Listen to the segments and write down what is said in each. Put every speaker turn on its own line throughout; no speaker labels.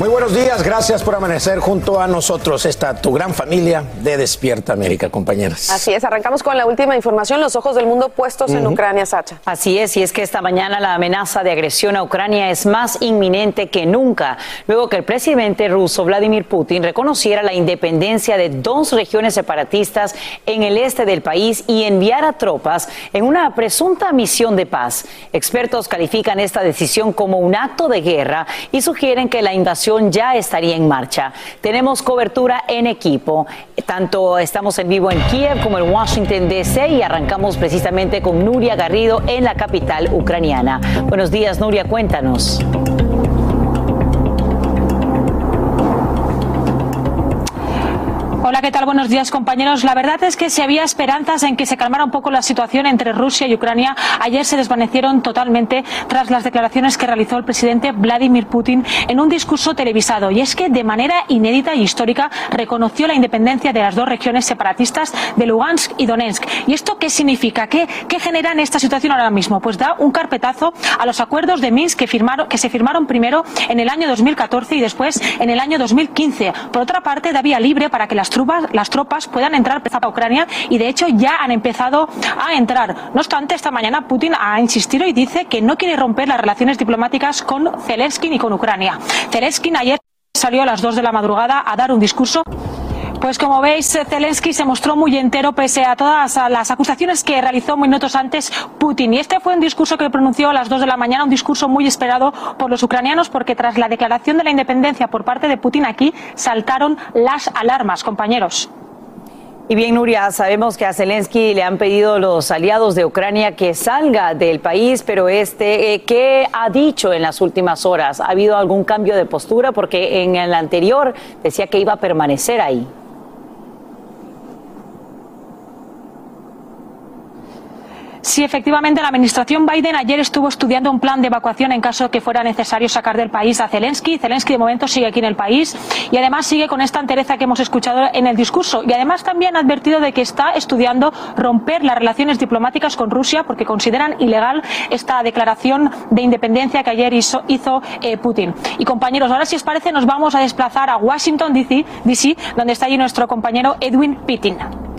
Muy buenos días, gracias por amanecer junto a nosotros, esta tu gran familia de Despierta América, compañeras.
Así es, arrancamos con la última información, los ojos del mundo puestos en Ucrania, Sacha.
Así es, y es que esta mañana la amenaza de agresión a Ucrania es más inminente que nunca, luego que el presidente ruso Vladimir Putin reconociera la independencia de dos regiones separatistas en el este del país y enviara tropas en una presunta misión de paz. Expertos califican esta decisión como un acto de guerra y sugieren que la invasión ya estaría en marcha. Tenemos cobertura en equipo. Tanto estamos en vivo en Kiev como en Washington, D.C. y arrancamos precisamente con Nuria Garrido en la capital ucraniana. Buenos días, Nuria, cuéntanos.
Hola, ¿qué tal? Buenos días, compañeros. La verdad es que si había esperanzas en que se calmara un poco la situación entre Rusia y Ucrania, ayer se desvanecieron totalmente tras las declaraciones que realizó el presidente Vladimir Putin en un discurso televisado. Y es que de manera inédita e histórica reconoció la independencia de las dos regiones separatistas de Lugansk y Donetsk. ¿Y esto qué significa? ¿Qué, qué genera en esta situación ahora mismo? Pues da un carpetazo a los acuerdos de Minsk que, firmaron, que se firmaron primero en el año 2014 y después en el año 2015. Por otra parte, da vía libre para que las las tropas puedan entrar a Ucrania y de hecho ya han empezado a entrar. No obstante, esta mañana Putin ha insistido y dice que no quiere romper las relaciones diplomáticas con Zelensky ni con Ucrania. Zelensky ayer salió a las 2 de la madrugada a dar un discurso pues como veis, Zelensky se mostró muy entero pese a todas las acusaciones que realizó minutos antes Putin. Y este fue un discurso que pronunció a las 2 de la mañana, un discurso muy esperado por los ucranianos, porque tras la declaración de la independencia por parte de Putin aquí saltaron las alarmas, compañeros.
Y bien, Nuria, sabemos que a Zelensky le han pedido los aliados de Ucrania que salga del país, pero este, eh, ¿qué ha dicho en las últimas horas? ¿Ha habido algún cambio de postura? Porque en el anterior decía que iba a permanecer ahí.
Sí, efectivamente, la administración Biden ayer estuvo estudiando un plan de evacuación en caso de que fuera necesario sacar del país a Zelensky. Zelensky de momento sigue aquí en el país y además sigue con esta entereza que hemos escuchado en el discurso. Y además también ha advertido de que está estudiando romper las relaciones diplomáticas con Rusia porque consideran ilegal esta declaración de independencia que ayer hizo, eh, Putin. Y compañeros, ahora si os parece nos vamos a desplazar a Washington, DC, donde está allí nuestro compañero Edwin Pittin.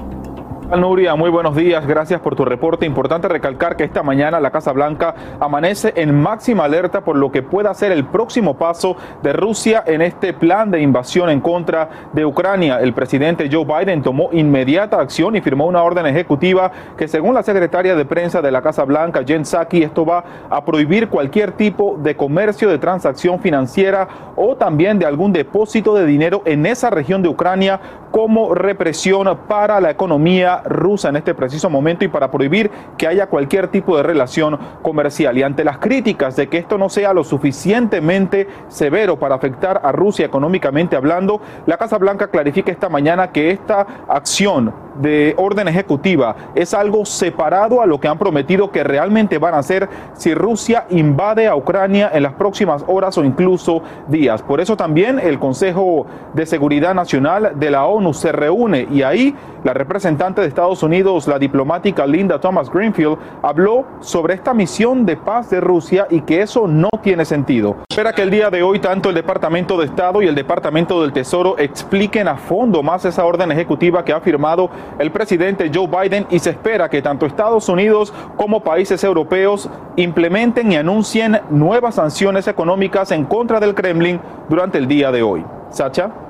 Nuria, muy buenos días, gracias por tu reporte. Importante recalcar que esta mañana la Casa Blanca amanece en máxima alerta por lo que pueda ser el próximo paso de Rusia en este plan de invasión en contra de Ucrania. El presidente Joe Biden tomó inmediata acción y firmó una orden ejecutiva que según la secretaria de prensa de la Casa Blanca, Jen Psaki, esto va a prohibir cualquier tipo de comercio, de transacción financiera o también de algún depósito de dinero en esa región de Ucrania como represión para la economía rusa en este preciso momento y para prohibir que haya cualquier tipo de relación comercial. Y ante las críticas de que esto no sea lo suficientemente severo para afectar a Rusia económicamente hablando, la Casa Blanca clarifica esta mañana que esta acción de orden ejecutiva es algo separado a lo que han prometido que realmente van a hacer si Rusia invade a Ucrania en las próximas horas o incluso días. Por eso también el Consejo de Seguridad Nacional de la ONU se reúne y ahí la representante Estados Unidos, la diplomática Linda Thomas Greenfield, habló sobre esta misión de paz de Rusia y que eso no tiene sentido. Espera que el día de hoy tanto el Departamento de Estado y el Departamento del Tesoro expliquen a fondo más esa orden ejecutiva que ha firmado el presidente Joe Biden y se espera que tanto Estados Unidos como países europeos implementen y anuncien nuevas sanciones económicas en contra del Kremlin durante el día de hoy. Sacha.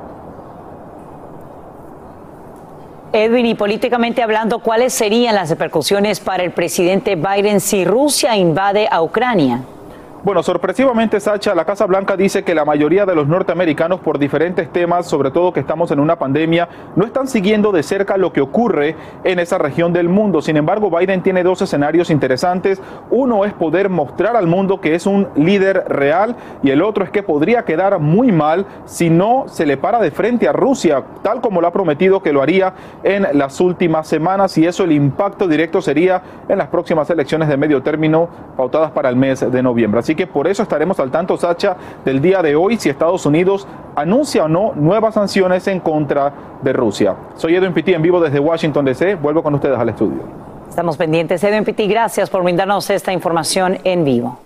Edwin, y políticamente hablando, ¿cuáles serían las repercusiones para el presidente Biden si Rusia invade a Ucrania?
Bueno, sorpresivamente, Sacha, la Casa Blanca dice que la mayoría de los norteamericanos, por diferentes temas, sobre todo que estamos en una pandemia, no están siguiendo de cerca lo que ocurre en esa región del mundo. Sin embargo, Biden tiene dos escenarios interesantes. Uno es poder mostrar al mundo que es un líder real y el otro es que podría quedar muy mal si no se le para de frente a Rusia, tal como lo ha prometido que lo haría en las últimas semanas y eso el impacto directo sería en las próximas elecciones de medio término pautadas para el mes de noviembre. Así que por eso estaremos al tanto, Sacha, del día de hoy si Estados Unidos anuncia o no nuevas sanciones en contra de Rusia. Soy Edwin Pitti en vivo desde Washington DC. Vuelvo con ustedes al estudio.
Estamos pendientes. Edwin Pitti, gracias por brindarnos esta información en vivo.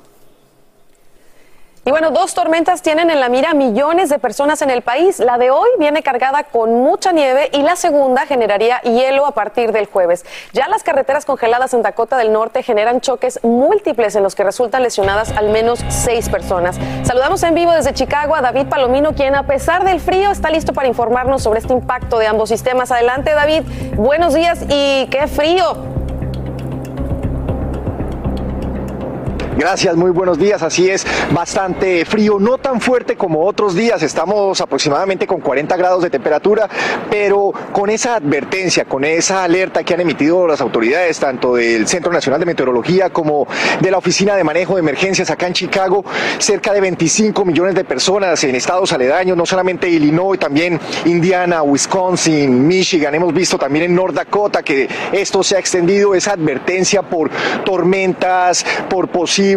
Y bueno, dos tormentas tienen en la mira millones de personas en el país. La de hoy viene cargada con mucha nieve y la segunda generaría hielo a partir del jueves. Ya las carreteras congeladas en Dakota del Norte generan choques múltiples en los que resultan lesionadas al menos seis personas. Saludamos en vivo desde Chicago a David Palomino, quien a pesar del frío está listo para informarnos sobre este impacto de ambos sistemas. Adelante, David. Buenos días y qué frío.
Gracias, muy buenos días. Así es, bastante frío, no tan fuerte como otros días. Estamos aproximadamente con 40 grados de temperatura, pero con esa advertencia, con esa alerta que han emitido las autoridades, tanto del Centro Nacional de Meteorología como de la Oficina de Manejo de Emergencias acá en Chicago, cerca de 25 millones de personas en estados aledaños, no solamente Illinois, también Indiana, Wisconsin, Michigan. Hemos visto también en North Dakota que esto se ha extendido, esa advertencia por tormentas, por posibles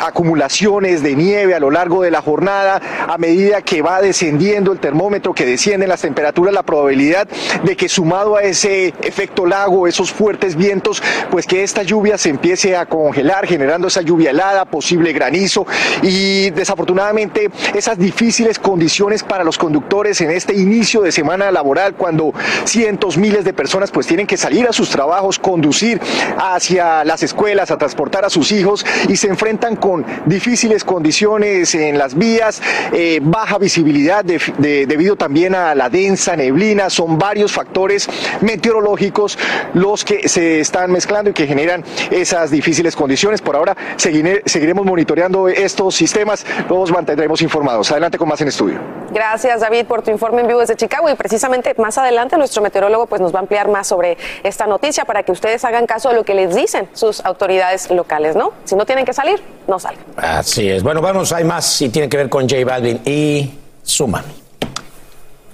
acumulaciones de nieve a lo largo de la jornada, a medida que va descendiendo el termómetro, que descienden las temperaturas, la probabilidad de que sumado a ese efecto lago, esos fuertes vientos, pues que esta lluvia se empiece a congelar, generando esa lluvia helada, posible granizo y desafortunadamente esas difíciles condiciones para los conductores en este inicio de semana laboral, cuando cientos, miles de personas pues tienen que salir a sus trabajos, conducir hacia las escuelas, a transportar a sus hijos y se enfrentan con difíciles condiciones en las vías, eh, baja visibilidad debido también a la densa neblina. Son varios factores meteorológicos los que se están mezclando y que generan esas difíciles condiciones. Por ahora seguiremos monitoreando estos sistemas, los mantendremos informados. Adelante con más en estudio.
Gracias David por tu informe en vivo desde Chicago y precisamente más adelante nuestro meteorólogo pues nos va a ampliar más sobre esta noticia para que ustedes hagan caso de lo que les dicen sus autoridades locales, ¿no? Si no tienen que salir, no salgan.
Así es. Bueno, vamos, hay más y tiene que ver con J Balvin y Suma.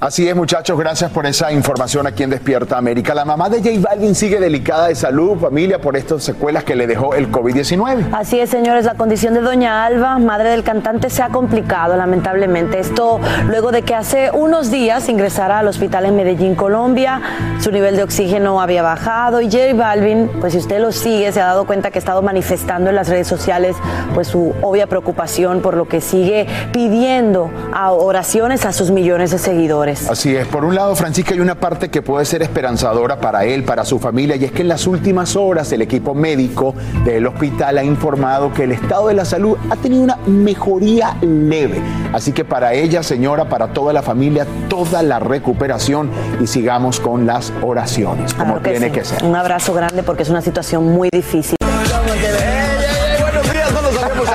Así es, muchachos, gracias por esa información aquí en Despierta América. La mamá de J Balvin sigue delicada de salud, familia, por estas secuelas que le dejó el COVID-19.
Así es, señores, la condición de doña Alba, madre del cantante, se ha complicado, lamentablemente. Esto luego de que hace unos días ingresara al hospital en Medellín, Colombia, su nivel de oxígeno había bajado y J Balvin, pues si usted lo sigue, se ha dado cuenta que ha estado manifestando en las redes sociales pues su obvia preocupación por lo que sigue pidiendo oraciones a sus millones de seguidores.
Así es. Por un lado, Francisca, hay una parte que puede ser esperanzadora para él, para su familia, y es que en las últimas horas el equipo médico del hospital ha informado que el estado de la salud ha tenido una mejoría leve. Así que para ella, señora, para toda la familia, toda la recuperación y sigamos con las oraciones, como tiene que ser.
Un abrazo grande porque es una situación muy difícil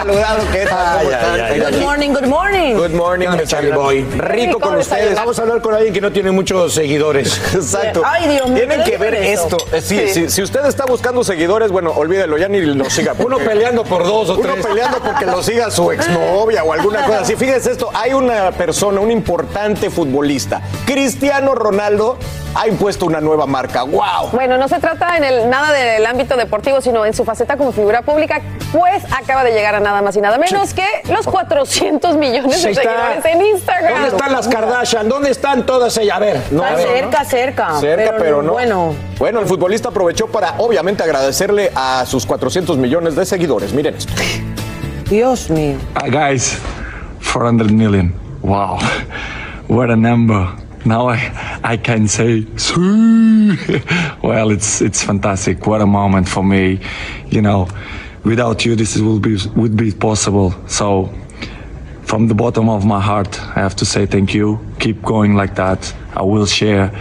saludado. ¿Qué
tal? Good morning, good morning.
Good morning, Charlie Boy. Rico con ustedes. Vamos a hablar con alguien que no tiene muchos seguidores.
Exacto.
Ay, Dios mío.
Tienen que ver esto. Eh, sí, Si, usted está buscando seguidores, bueno, olvídelo, ya ni lo siga.
Uno peleando por dos o
tres. Uno peleando porque lo siga su exnovia o alguna cosa así. Fíjense esto, hay una persona, un importante futbolista, Cristiano Ronaldo, ha impuesto una nueva marca. ¡Wow!
Bueno, no se trata en el, nada del ámbito deportivo, sino en su faceta como figura pública, pues acaba de llegar a nada más y nada menos que los 400 millones de
está-
seguidores en Instagram.
¿Dónde están las Kardashian? ¿Dónde están todas ellas? A ver, no,
Está
a ver.
cerca, cerca.
Cerca, pero, no.
Bueno,
Bueno, el futbolista aprovechó para obviamente agradecerle a sus 400 millones de seguidores. Miren esto.
Dios mío.
Uh, guys, 400 million. Wow. What a number. Now I, I can say, well, it's it's fantastic. What a moment for me. You know, without you, this will be would be possible. So, from the bottom of my heart, I have to say thank you. Keep going like that. I will share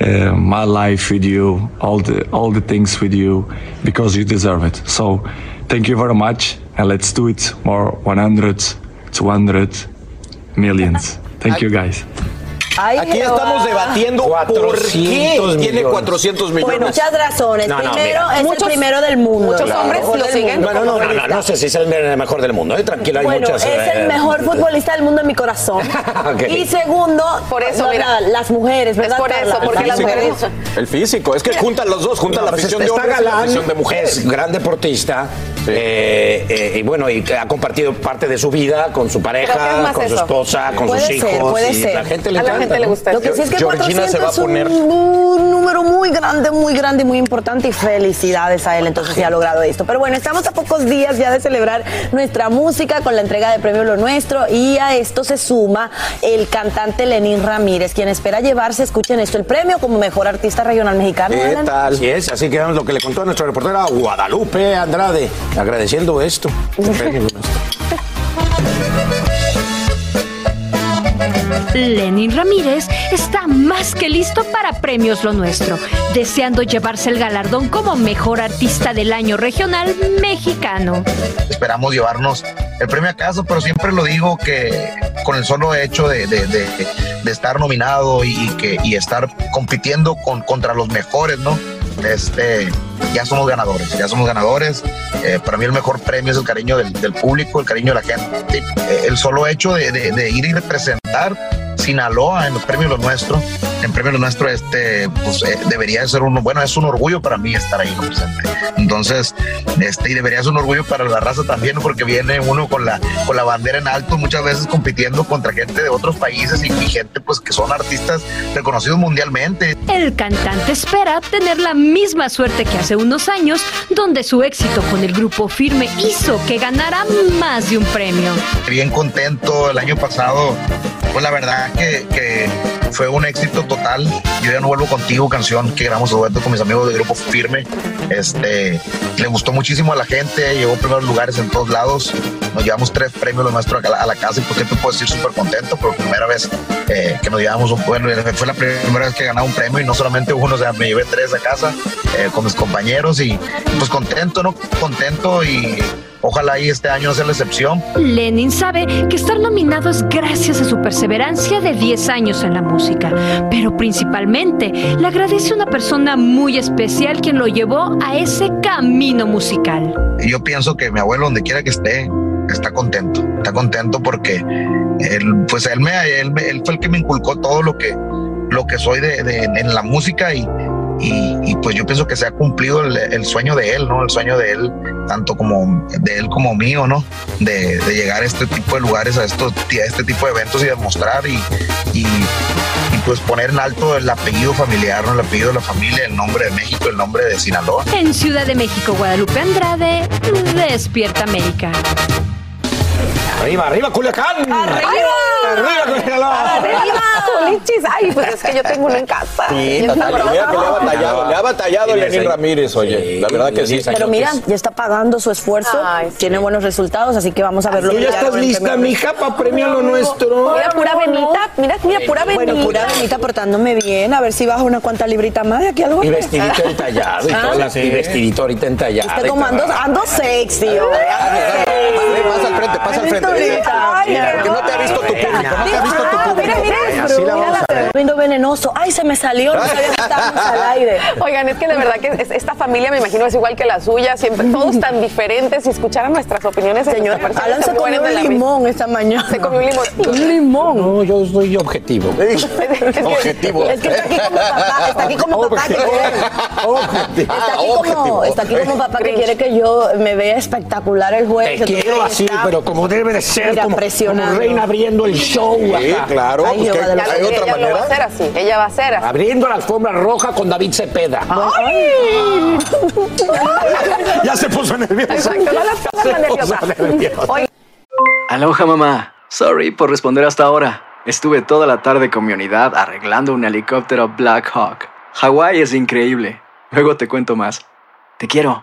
uh, my life with you, all the all the things with you, because you deserve it. So, thank you very much, and let's do it more 100, 200 millions. Thank you, guys.
Ay,
Aquí
Jehová.
estamos debatiendo por qué
400
tiene
millones.
400
Por
millones.
muchas razones.
No, no,
Primero,
mira.
es
Muchos-
el primero del mundo.
muchos
el
hombres lo siguen.
no, no, no, no sé si es el mejor del mundo, ¿eh? Tranquilo, hay
Bueno,
muchas.
es
eh,
el mejor futbolista del mundo en mi corazón.
Ok.
Y segundo,
Por eso,
no,
mira.
la- las mujeres, ¿verdad?
por eso, porque las mujeres-
El físico, es que juntan los dos, juntan la
Pues
afición de hombres y la afición de mujeres.
es gran deportista eh, eh, y bueno, y ha compartido parte de su vida con su
¿Pero qué es
pareja, con su esposa, con
Puede
sus
ser,
hijos.
puede
y
ser.
La gente le
A la
encanta,
gente le gusta.
Lo que sí es que
Georgina
400
se va a
es un,
poner-
un número muy grande, muy grande y muy importante y felicidades a él entonces si ha logrado esto. Pero bueno, estamos a pocos días ya de celebrar nuestra música con la entrega de premio Lo Nuestro y a esto se suma el cantante Lenín Ramírez, quien espera llevarse, escuchen esto, el premio como mejor artista regional mexicano.
¿Qué
Alan.
tal? Así es, así que vemos lo que le contó a nuestra reportera Guadalupe Andrade, agradeciendo esto.
Lenin Ramírez está más que listo para Premios Lo Nuestro, deseando llevarse el galardón como mejor artista del año regional mexicano.
esperamos llevarnos el premio a casa, pero siempre lo digo que con el solo hecho de, de- de- de estar nominado y, y que, y estar compitiendo con, contra los mejores, ¿no? Este, ya somos ganadores, ya somos ganadores. Eh, para mí el mejor premio es el cariño del, del público, el cariño de la gente. Eh, el solo hecho de, de- de ir y representar Sinaloa en los premios Lo Nuestro, en premios Lo Nuestro, este, pues eh, debería ser un, bueno, es un orgullo para mí estar ahí presente. Entonces, este, y debería ser un orgullo para la raza también, porque viene uno con la, con la bandera en alto, muchas veces compitiendo contra gente de otros países y, y gente pues que son artistas reconocidos mundialmente.
El cantante espera tener la misma suerte que hace unos años, donde su éxito con el grupo Firme hizo que ganara más de un premio.
bien contento el año pasado. Pues la verdad que, que fue un éxito total. Yo ya no vuelvo contigo, canción que grabamos dueto con mis amigos del grupo Firme. Este, le gustó muchísimo a la gente, llegó a primeros lugares en todos lados. Nos llevamos tres premios los nuestros a la, casa y pues qué te puedo decir súper contento por primera vez eh, que nos llevamos un bueno, fue la primera vez que ganaba un premio y no solamente uno, o sea, me llevé tres a casa eh, con mis compañeros y pues contento, ¿no? Contento y ojalá y este año no sea la excepción.
Lenin sabe que estar nominado es gracias a su perseverancia de 10 años en la música, pero principalmente le agradece a una persona muy especial quien lo llevó a ese camino musical.
Yo pienso que mi abuelo, donde quiera que esté, está contento. Está contento porque él, pues él, me, él, fue el que me inculcó todo lo que, lo que soy de, de- en la música y, y, y, pues yo pienso que se ha cumplido el, el sueño de él, ¿no? El sueño de él, tanto como de él como mío, ¿no? De, llegar a este tipo de lugares, a, estos, a este tipo de eventos y demostrar y, y, y, pues poner en alto el apellido familiar, ¿no? El apellido de la familia, el nombre de México, el nombre de Sinaloa.
En Ciudad de México, Guadalupe Andrade, Despierta América.
Arriba, arriba, Culiacán.
¡Arriba!
Arriba, Culiacán.
¡Arriba! Ay, pues es que yo tengo uno en casa.
Sí, que le ha batallado, le ha batallado Lenín Ramírez, oye. La verdad que sí.
Pero mira, ya está pagando su esfuerzo, tiene buenos resultados, así que vamos a verlo.
Tú ya estás lista,
premio.
mija, para premio lo nuestro.
Mira, pura venita. Mira, mira, pura venita.
Bueno, pura venita portándome bien, a ver si baja una cuanta librita más de aquí al
Y vestidito entallado y
Ah.
todo, y vestidito ahorita entallado.
Usted
y
como ando, ando sexy, hombre, sexy.
pasa al frente, pasa al frente. Porque no te ha visto tu público, no te ha visto tu público. Así la vamos a ver.
Viendo venenoso. Ay, se me salió, no sabía que estábamos al aire.
Oigan, es que de verdad que es- esta familia me imagino es igual que la suya, siempre todos tan diferentes. Si escucharan nuestras opiniones,
Señor, Alan se comió un limón esta mañana.
Se comió un limón.
Un limón.
No, yo soy objetivo.
Objetivo.
Es que está aquí como papá, está aquí como papá que quiere, está aquí como, está aquí como papá que quiere que yo me vea espectacular el jueves.
Quiero así,
está,
pero como debe de ser,
mira,
como, como reina abriendo el show.
Sí,
acá.
claro.
Ay,
Pues que hay
ella,
otra
ella lo va a
manera.
hacer así, ella va a hacer así.
Abriendo la alfombra roja con David Cepeda. ya se puso nervioso.
Exacto, no la nerviosa. Oigan,
Aloha mamá. Sorry por responder hasta ahora. Estuve toda la tarde con mi unidad arreglando un helicóptero Black Hawk. Hawái es increíble. Luego te cuento más. Te quiero.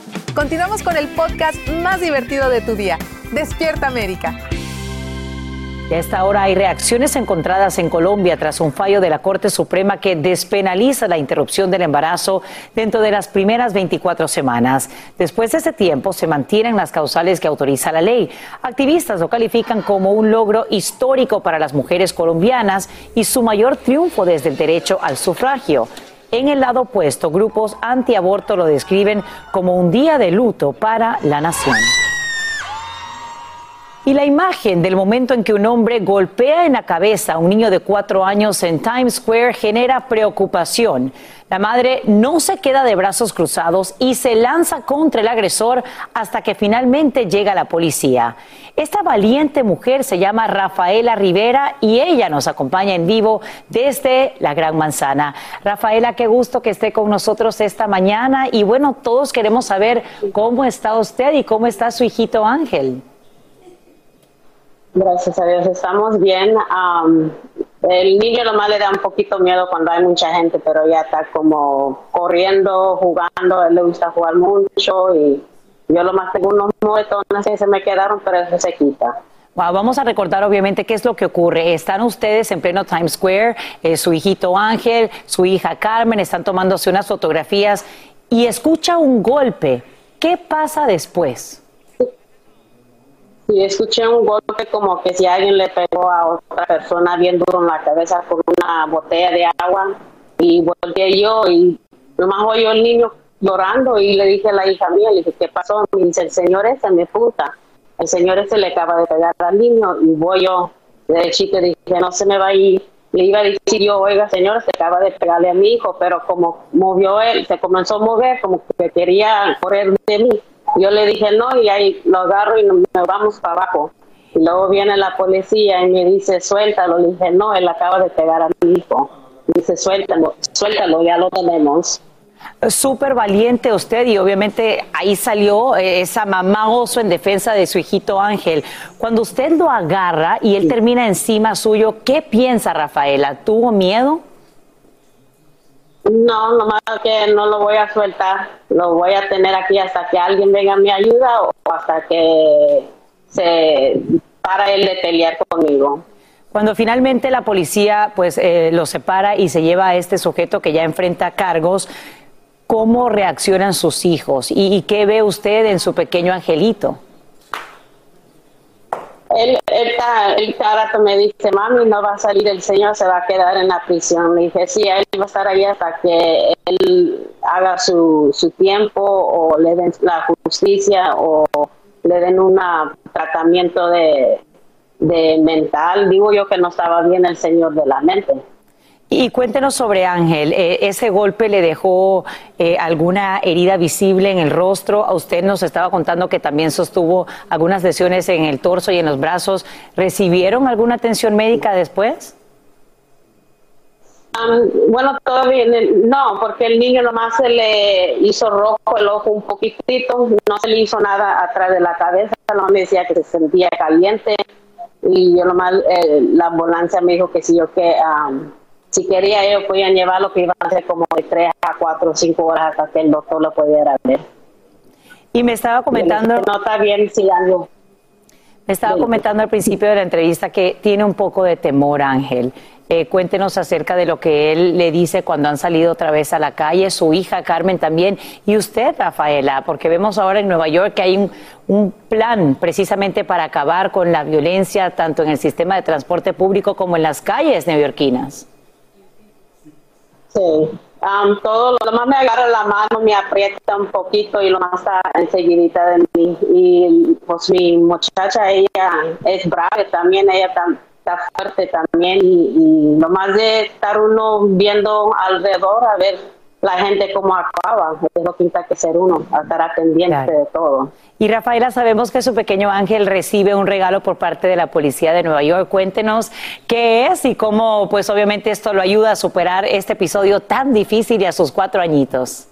continuamos con el podcast más divertido de tu día. Despierta América.
A esta hora hay reacciones encontradas en Colombia tras un fallo de la Corte Suprema que despenaliza la interrupción del embarazo dentro de las primeras 24 semanas. Después de ese tiempo se mantienen las causales que autoriza la ley. Activistas lo califican como un logro histórico para las mujeres colombianas y su mayor triunfo desde el derecho al sufragio. En el lado opuesto, grupos antiaborto lo describen como un día de luto para la nación. Y la imagen del momento en que un hombre golpea en la cabeza a un niño de cuatro años en Times Square genera preocupación. La madre no se queda de brazos cruzados y se lanza contra el agresor hasta que finalmente llega la policía. Esta valiente mujer se llama Rafaela Rivera y ella nos acompaña en vivo desde la Gran Manzana. Rafaela, qué gusto que esté con nosotros esta mañana y bueno, todos queremos saber cómo está usted y cómo está su hijito Ángel.
Gracias a Dios, estamos bien. El niño nomás le da un poquito miedo cuando hay mucha gente, pero ya está como corriendo, jugando, él le gusta jugar mucho y yo lo más tengo unos moretones que se me quedaron, pero eso se quita.
Vamos a recordar obviamente qué es lo que ocurre. Están ustedes en pleno Times Square, eh, su hijito Ángel, su hija Carmen, están tomándose unas fotografías y escucha un golpe. ¿Qué pasa después?
Y escuché un golpe como que si alguien le pegó a otra persona bien duro en la cabeza con una botella de agua y volteé yo y nomás oí el niño llorando y le dije a la hija mía, le dije, ¿qué pasó? Me dice, el señor ese me puta, el señor ese le acaba de pegar al niño y voy yo de chico dije, no se me va a ir. Le iba a decir yo, oiga señor, se acaba de pegarle a mi hijo, pero como movió él, se comenzó a mover, como que quería correr de mí. Yo le dije no y ahí lo agarro y nos vamos para abajo. Y luego viene la policía y me dice, suéltalo. Le dije, no, él acaba de pegar a mi hijo. Dice, suéltalo, suéltalo, ya lo tenemos.
Súper valiente usted y obviamente ahí salió eh, esa mamá oso en defensa de su hijito Ángel. Cuando usted lo agarra y él termina encima suyo, ¿qué piensa Rafaela? ¿Tuvo miedo?
No, nomás que no lo voy a soltar. Lo voy a tener aquí hasta que alguien venga a mi ayuda o hasta que se para él de pelear conmigo.
Cuando finalmente la policía pues eh, lo separa y se lleva a este sujeto que ya enfrenta cargos, ¿cómo reaccionan sus hijos? ¿Y, y qué ve usted en su pequeño angelito?
Él, él, él cada me dice, mami, no va a salir el señor, se va a quedar en la prisión. Le dije, sí, él va a estar ahí hasta que él haga su, su tiempo o le den la justicia o le den un tratamiento de, de mental. Digo yo que no estaba bien el señor de la mente.
Y cuéntenos sobre Ángel. Eh, ¿Ese golpe le dejó eh, alguna herida visible en el rostro? A usted nos estaba contando que también sostuvo algunas lesiones en el torso y en los brazos. ¿Recibieron alguna atención médica después?
bueno, todavía no, porque el niño nomás se le hizo rojo el ojo un poquitito, no se le hizo nada atrás de la cabeza, no me decía que se sentía caliente y yo nomás, eh, la ambulancia me dijo que si yo que si quería ellos podían llevarlo, que iban a ser como de 3 a 4 o 5 horas hasta que el doctor lo pudiera ver.
Y me estaba comentando...
no está bien si algo...
Me estaba comentando al principio de la entrevista que tiene un poco de temor, Ángel. Eh, cuéntenos acerca de lo que él le dice cuando han salido otra vez a la calle, su hija Carmen también, y usted, Rafaela, porque vemos ahora en Nueva York que hay un, un plan precisamente para acabar con la violencia tanto en el sistema de transporte público como en las calles neoyorquinas.
Sí, todo lo más me agarra la mano, me aprieta un poquito y lo más está enseguidita de mí. Y pues mi muchacha, ella es brava también, ella está fuerte también. Y, y lo más de estar uno viendo alrededor a ver la gente cómo acaba, es lo que que ser uno, estar pendiente de todo.
Y Rafaela, sabemos que su pequeño ángel recibe un regalo por parte de la policía de Nueva York. Cuéntenos qué es y cómo, pues obviamente esto lo ayuda a superar este episodio tan difícil y a sus cuatro añitos.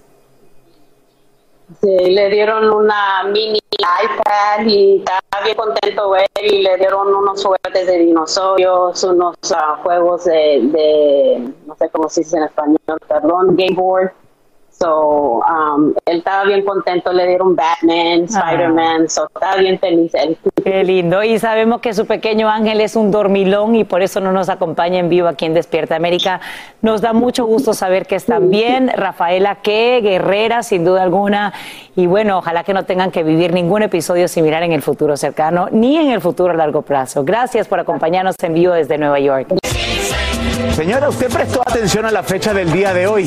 Sí, le dieron una mini iPad y estaba bien contento él y le dieron unos juguetes de dinosaurios, unos ah, juegos de, de, no sé cómo se dice en español, perdón, Game Board So, um, él estaba bien contento, le dieron Batman, ah. Spider-Man, so estaba bien feliz
Qué lindo. Y sabemos que su pequeño ángel es un dormilón y por eso no nos acompaña en vivo aquí en Despierta América. Nos da mucho gusto saber que están bien. Rafaela, qué guerrera, sin duda alguna. Y bueno, ojalá que no tengan que vivir ningún episodio similar en el futuro cercano, ni en el futuro a largo plazo. Gracias por acompañarnos en vivo desde Nueva York.
Señora, usted prestó atención a la fecha del día de hoy,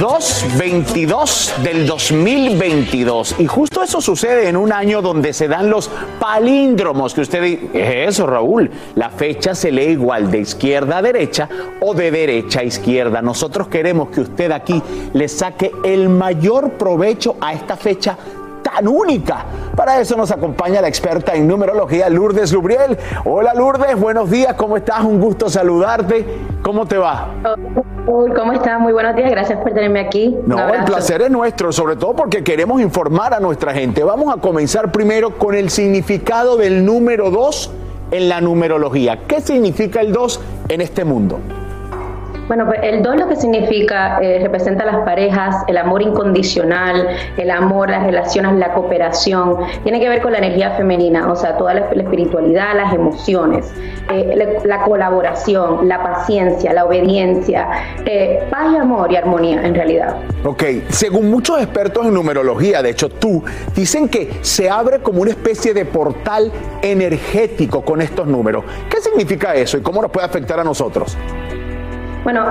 2-22 del 2022. Y justo eso sucede en un año donde se dan los palíndromos, que usted dice, es eso, Raúl? La fecha se lee igual de izquierda a derecha o de derecha a izquierda. Nosotros queremos que usted aquí le saque el mayor provecho a esta fecha tan única. Para eso nos acompaña la experta en numerología Lourdes Lubriel. Hola Lourdes, buenos días, ¿cómo estás? Un gusto saludarte. ¿Cómo te va?
¿Cómo estás? Muy buenos días, gracias por tenerme aquí.
No, el placer es nuestro, sobre todo porque queremos informar a nuestra gente. Vamos a comenzar primero con el significado del número 2 en la numerología. ¿Qué significa el 2 en este mundo?
Bueno, pues el 2 lo que significa, eh, representa las parejas, el amor incondicional, el amor, las relaciones, la cooperación, tiene que ver con la energía femenina, o sea, toda la, espiritualidad, las emociones, eh, la, colaboración, la paciencia, la obediencia, eh, paz y amor y armonía en realidad.
Ok, según muchos expertos en numerología, de hecho tú, dicen que se abre como una especie de portal energético con estos números. ¿Qué significa eso y cómo nos puede afectar a nosotros?
Bueno,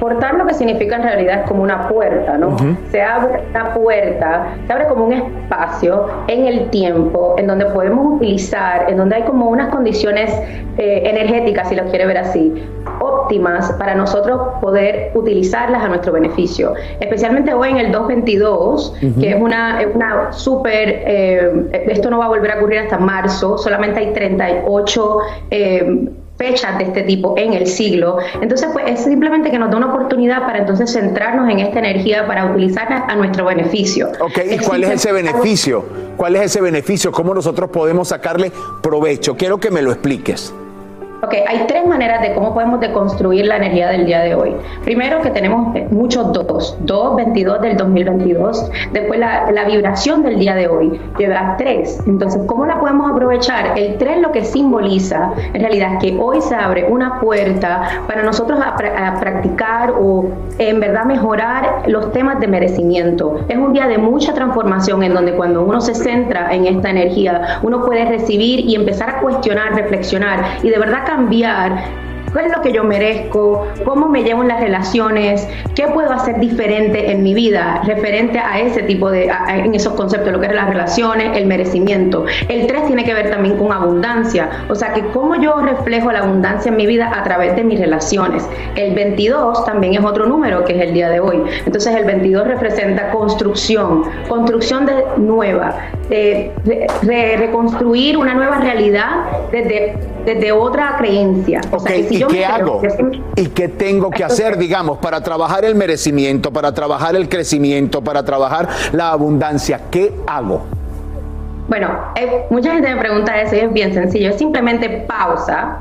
portal lo que significa en realidad es como una puerta, ¿no? Se abre una puerta, se abre como un espacio en el tiempo en donde podemos utilizar, en donde hay como unas condiciones eh, energéticas, si lo quiere ver así, óptimas para nosotros poder utilizarlas a nuestro beneficio. Especialmente hoy en el 222, que es una, una súper, eh, esto no va a volver a ocurrir hasta marzo, solamente hay 38 eh, fechas de este tipo en el siglo. Entonces, pues es simplemente que nos da una oportunidad para entonces centrarnos en esta energía para utilizarla a nuestro beneficio.
Ok, ¿y cuál es ese beneficio? ¿Cuál es ese beneficio? ¿Cómo nosotros podemos sacarle provecho? Quiero que me lo expliques.
Ok, hay tres maneras de cómo podemos deconstruir la energía del día de hoy. Primero que tenemos muchos dos, 2, 22 del 2022. Después la, la vibración del día de hoy lleva tres. Entonces, ¿cómo la podemos aprovechar? El tres lo que simboliza en realidad que hoy se abre una puerta para nosotros a, a practicar o en verdad mejorar los temas de merecimiento. Es un día de mucha transformación en donde cuando uno se centra en esta energía, uno puede recibir y empezar a cuestionar, reflexionar y de verdad cambiar ¿Qué es lo que yo merezco? ¿Cómo me llevo en las relaciones? ¿Qué puedo hacer diferente en mi vida referente a ese tipo de, en esos conceptos, lo que es las relaciones, el merecimiento? El 3 tiene que ver también con abundancia, o sea, que cómo yo reflejo la abundancia en mi vida a través de mis relaciones. El 22 también es otro número que es el día de hoy. Entonces el 22 representa construcción, construcción de nueva, de, reconstruir una nueva realidad desde, desde otra creencia.
¿Y qué hago? ¿Y qué tengo que hacer, digamos, para trabajar el merecimiento, para trabajar el crecimiento, para trabajar la abundancia? ¿Qué hago?
Bueno, eh, mucha gente me pregunta eso y es bien sencillo. Es simplemente pausa,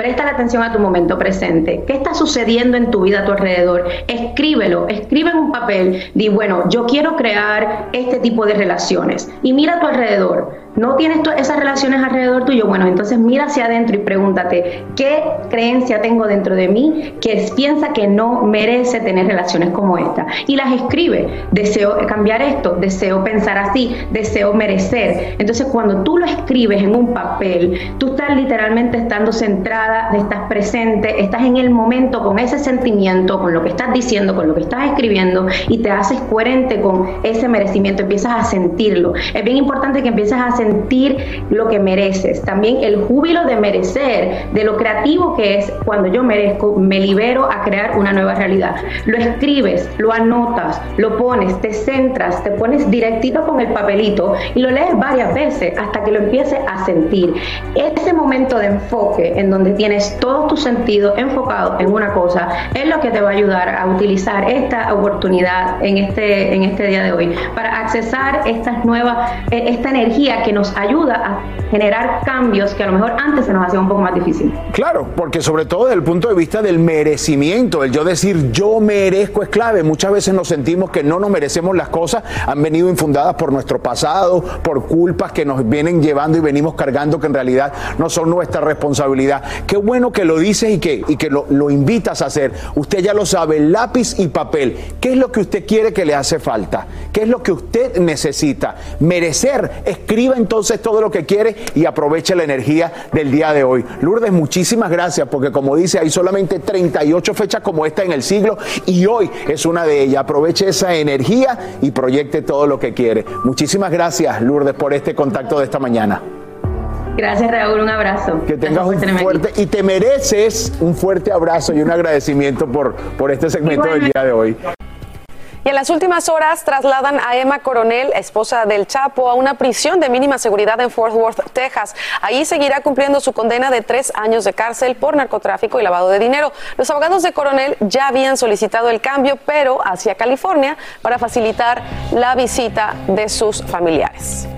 Presta la atención a tu momento presente. ¿Qué está sucediendo en tu vida a tu alrededor? Escríbelo, escribe en un papel. Di, bueno, yo quiero crear este tipo de relaciones. Y mira a tu alrededor no tienes esas relaciones alrededor tuyo, bueno, entonces mira hacia adentro y pregúntate, ¿qué creencia tengo dentro de mí que piensa que no merece tener relaciones como esta? Y las escribe, deseo cambiar esto, deseo pensar así, deseo merecer. Entonces cuando tú lo escribes en un papel, tú estás literalmente estando centrada, estás presente, estás en el momento con ese sentimiento, con lo que estás diciendo, con lo que estás escribiendo y te haces coherente con ese merecimiento, empiezas a sentirlo. Es bien importante que empieces a sentir lo que mereces. También el júbilo de merecer, de lo creativo que es cuando yo merezco, me libero a crear una nueva realidad. Lo escribes, lo anotas, lo pones, te centras, te pones directito con el papelito y lo lees varias veces hasta que lo empieces a sentir. Ese momento de enfoque en donde tienes todo tu sentido enfocado en una cosa es lo que te va a ayudar a utilizar esta oportunidad en este, en este día de hoy para accesar estas nuevas, e, esta energía que nos ayuda a generar cambios que a lo mejor antes se nos hacía un poco más difícil.
Claro, porque sobre todo desde el punto de vista del merecimiento, el yo decir yo merezco es clave. Muchas veces nos sentimos que no nos merecemos las cosas, han venido infundadas por nuestro pasado, por culpas que nos vienen llevando y venimos cargando que en realidad no son nuestra responsabilidad. Qué bueno que lo dices y que, y que lo, lo invitas a hacer. Usted ya lo sabe, lápiz y papel. ¿Qué es lo que usted quiere que le hace falta? ¿Qué es lo que usted necesita? Merecer, escriba entonces todo lo que quiere y aproveche la energía del día de hoy. Lourdes, muchísimas gracias porque como dice, hay solamente 38 fechas como esta en el siglo y hoy es una de ellas. Aproveche esa energía y proyecte todo lo que quiere. Muchísimas gracias, Lourdes, por este contacto de esta mañana.
Gracias, Raúl. Un abrazo.
Que tengas un fuerte y te mereces un fuerte abrazo y un agradecimiento por, por este segmento del día de hoy.
Y en las últimas horas trasladan a Emma Coronel, esposa del Chapo, a una prisión de mínima seguridad en Fort Worth, Texas. Ahí seguirá cumpliendo su condena de tres años de cárcel por narcotráfico y lavado de dinero. Los abogados de Coronel ya habían solicitado el cambio, pero hacia California para facilitar la visita de sus familiares.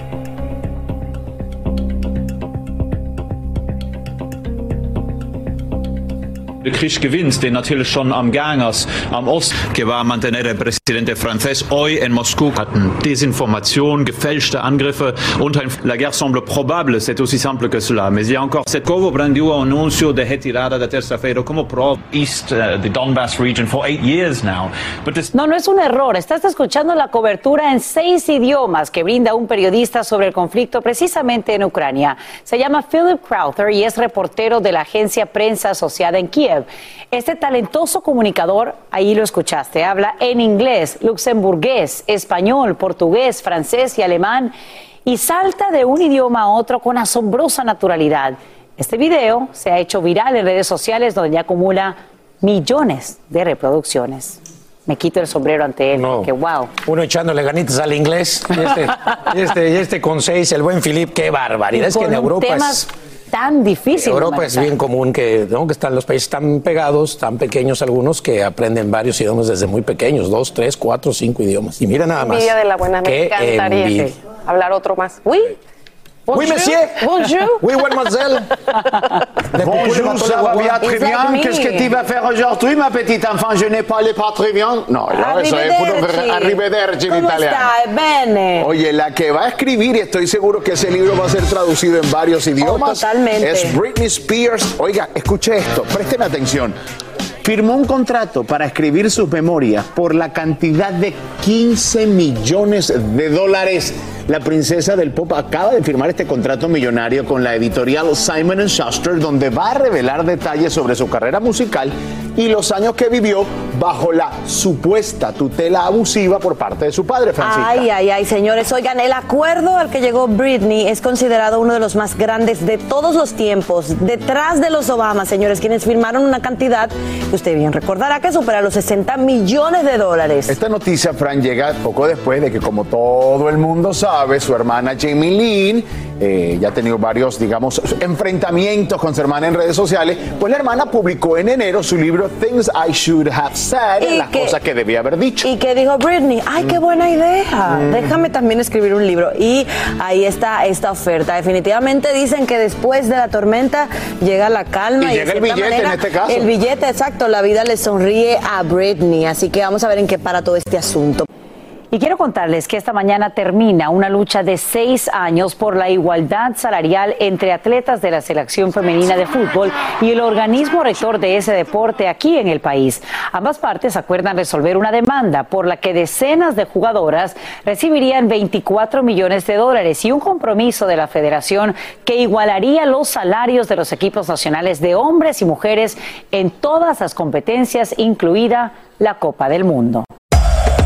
Krieg gewinnt, den natürlich schon am que va a mantener el presidente francés hoy en Moscú. La probable, simple que cela. The Donbass region for eight years now.
No, no es un error. Estás escuchando la cobertura en seis idiomas que brinda un periodista sobre el conflicto precisamente en Ucrania. Se llama Philip Crowther y es reportero de la agencia Prensa Asociada en Kiev. Este talentoso comunicador, ahí lo escuchaste, habla en inglés, luxemburgués, español, portugués, francés y alemán y salta de un idioma a otro con asombrosa naturalidad. Este video se ha hecho viral en redes sociales donde ya acumula millones de reproducciones. Me quito el sombrero ante él, que wow.
Uno echándole ganitas al inglés y este, este, este con seis, el buen Philip, qué barbaridad. Es que en Europa es
tan difícil.
Europa es bien común que, que están los países tan pegados, tan pequeños algunos, que aprenden varios idiomas desde muy pequeños, dos, tres, cuatro, cinco idiomas. Y mira nada más.
Envidia de la buena, me encantaría hablar otro más. Uy.
Oui, monsieur.
Bonjour.
Oui, mademoiselle.
Bonjour, ça va bien, très bien. Qu'est-ce que tu vas faire aujourd'hui, ma petite enfant? Je ne parle pas très bien. No, no eso es puro arrivederci en italiano.
Bene.
Oye, la que va a escribir, y estoy seguro que ese libro va a ser traducido en varios idiomas.
Oh, totalmente.
Es Britney Spears. Oiga, escuche esto, presten atención. Firmó un contrato para escribir sus memorias por la cantidad de 15 millones de dólares la princesa del pop acaba de firmar este contrato millonario con la editorial Simon Schuster, donde va a revelar detalles sobre su carrera musical y los años que vivió bajo la supuesta tutela abusiva por parte de su padre, Francisca.
Ay, ay, ay, señores. Oigan, el acuerdo al que llegó Britney es considerado uno de los más grandes de todos los tiempos. Detrás de los Obama, señores, quienes firmaron una cantidad que usted bien recordará que supera los 60 millones de dólares.
Esta noticia, Fran, llega poco después de que, como todo el mundo sabe, su hermana Jamie Lynn eh, ya ha tenido varios, digamos, enfrentamientos con su hermana en redes sociales. Pues la hermana publicó en enero su libro Things I Should Have Said,
Y
las
que-
cosas que debía haber dicho.
Y que dijo Britney, ay, qué buena idea,
Mm.
déjame también escribir un libro. Y ahí está esta oferta. Definitivamente dicen que después de la tormenta llega la calma.
Y
de
llega el billete en este caso.
El billete, exacto, la vida le sonríe a Britney. Así que vamos a ver en qué para todo este asunto.
Y quiero contarles que esta mañana termina una lucha de seis años por la igualdad salarial entre atletas de la selección femenina de fútbol y el organismo rector de ese deporte aquí en el país. Ambas partes acuerdan resolver una demanda por la que decenas de jugadoras recibirían 24 millones de dólares y un compromiso de la federación que igualaría los salarios de los equipos nacionales de hombres y mujeres en todas las competencias, incluida la Copa del Mundo.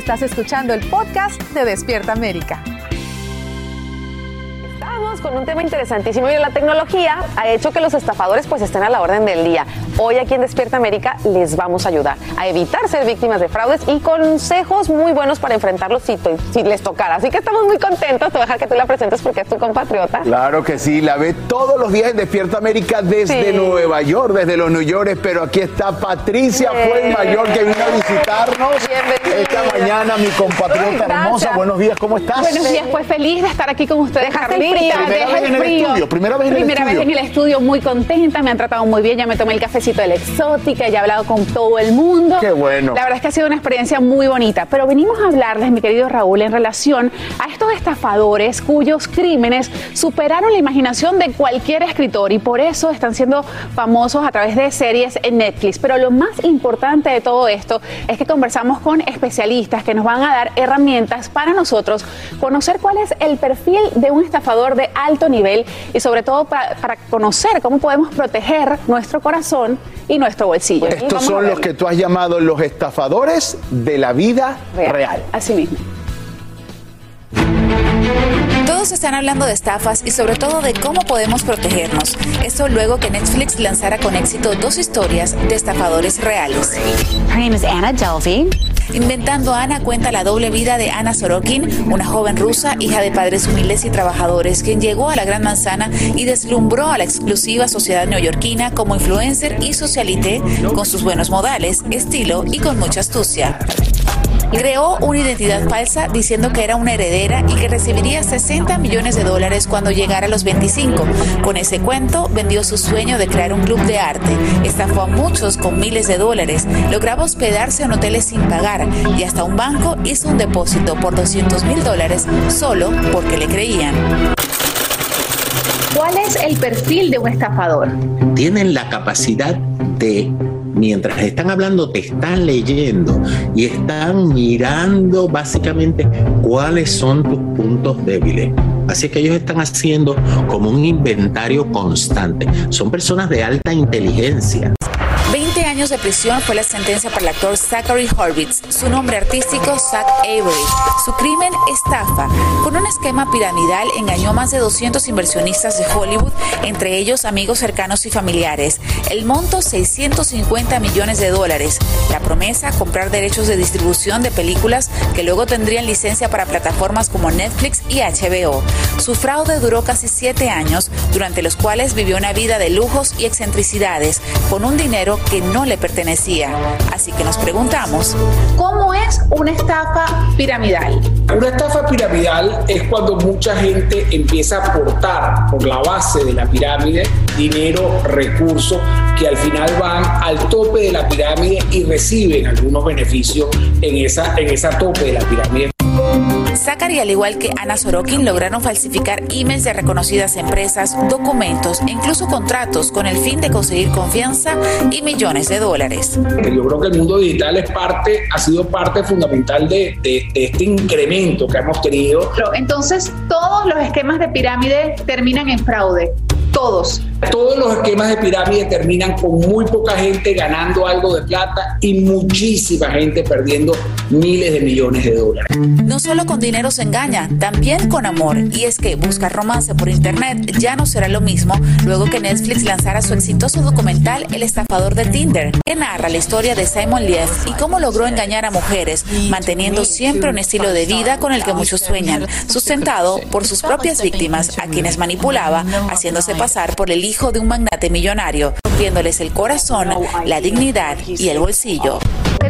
Estás escuchando el podcast de Despierta América.
Con un tema interesantísimo y la tecnología ha hecho que los estafadores pues estén a la orden del día. Hoy aquí en Despierta América les vamos a ayudar a evitar ser víctimas de fraudes y consejos muy buenos para enfrentarlos si, les tocara. Así que estamos muy contentos. Te voy a dejar que tú la presentes porque es tu compatriota.
Claro que sí, la ve todos los días en Despierta América desde
Sí.
Nueva York, desde los New York, pero aquí está Patricia Fuenmayor que vino a visitarnos esta mañana, mi compatriota hermosa. Buenos días, ¿cómo estás?
Buenos días, pues feliz de estar aquí con ustedes, Carlita.
Primera
Deja
vez en el
frío.
estudio, primera vez en el
Primera
estudio.
vez en el estudio, muy contenta, me han tratado muy bien, ya me tomé el cafecito de la exótica, ya he hablado con todo el mundo.
Qué bueno.
La verdad es que ha sido una experiencia muy bonita, pero venimos a hablarles, mi querido Raúl, en relación a estos estafadores cuyos crímenes superaron la imaginación de cualquier escritor y por eso están siendo famosos a través de series en Netflix. Pero lo más importante de todo esto es que conversamos con especialistas que nos van a dar herramientas para nosotros conocer cuál es el perfil de un estafador de alto nivel y sobre todo para, para conocer cómo podemos proteger nuestro corazón y nuestro bolsillo.
Estos son los que tú has llamado los estafadores de la vida real.
Así mismo.
Todos están hablando de estafas y sobre todo de cómo podemos protegernos. Esto luego que Netflix lanzara con éxito dos historias de estafadores reales.
Her name is Anna Delvey.
Inventando Ana cuenta la doble vida de Ana Sorokin, una joven rusa, hija de padres humildes y trabajadores, quien llegó a la Gran Manzana y deslumbró a la exclusiva sociedad neoyorquina como influencer y socialite con sus buenos modales, estilo y con mucha astucia. Creó una identidad falsa diciendo que era una heredera y que recibiría 60 millones de dólares cuando llegara a los 25. Con ese cuento vendió su sueño de crear un club de arte, estafó a muchos con miles de dólares, lograba hospedarse en hoteles sin pagar y hasta un banco hizo un depósito por 200 mil dólares solo porque le creían.
¿Cuál es el perfil de un estafador?
tienen la capacidad de
mientras están hablando, te están leyendo y están mirando básicamente cuáles son tus puntos débiles. Así que ellos están haciendo como un inventario constante. Son personas de alta inteligencia.
20 años de prisión fue la sentencia para el actor Zachary Horvitz, su nombre artístico Zach Avery. Su crimen, estafa. Con un esquema piramidal engañó a más de 200 inversionistas de Hollywood, entre ellos amigos cercanos y familiares. El monto 650 millones de dólares. La promesa, comprar derechos de distribución de películas que luego tendrían licencia para plataformas como Netflix y HBO. Su fraude duró casi siete años, durante los cuales vivió una vida de lujos y excentricidades, con un dinero que no le pertenecía. Así que nos preguntamos,
¿cómo es una estafa piramidal?
Una estafa piramidal es cuando mucha gente empieza a aportar por la base de la pirámide dinero, recursos que al final van al tope de la pirámide y reciben algunos beneficios en esa, en esa tope de la pirámide.
Zachary, al igual que Ana Sorokin, lograron falsificar emails de reconocidas empresas, documentos e incluso contratos con el fin de conseguir confianza y millones de dólares.
Yo creo que el mundo digital es parte, ha sido parte fundamental de, de, de este incremento que hemos tenido.
Entonces, todos los esquemas de pirámide terminan en fraude. Todos.
Todos los esquemas de pirámide terminan con muy poca gente ganando algo de plata y muchísima gente perdiendo miles de millones de dólares.
No solo con dinero se engaña, también con amor. Y es que buscar romance por internet ya no será lo mismo luego que Netflix lanzara su exitoso documental El estafador de Tinder, que narra la historia de Simon Lief y cómo logró engañar a mujeres, manteniendo siempre un estilo de vida con el que muchos sueñan, sustentado por sus propias víctimas, a quienes manipulaba, haciéndose pasar por el hijo de un magnate millonario, rompiéndoles el corazón, la dignidad y el bolsillo.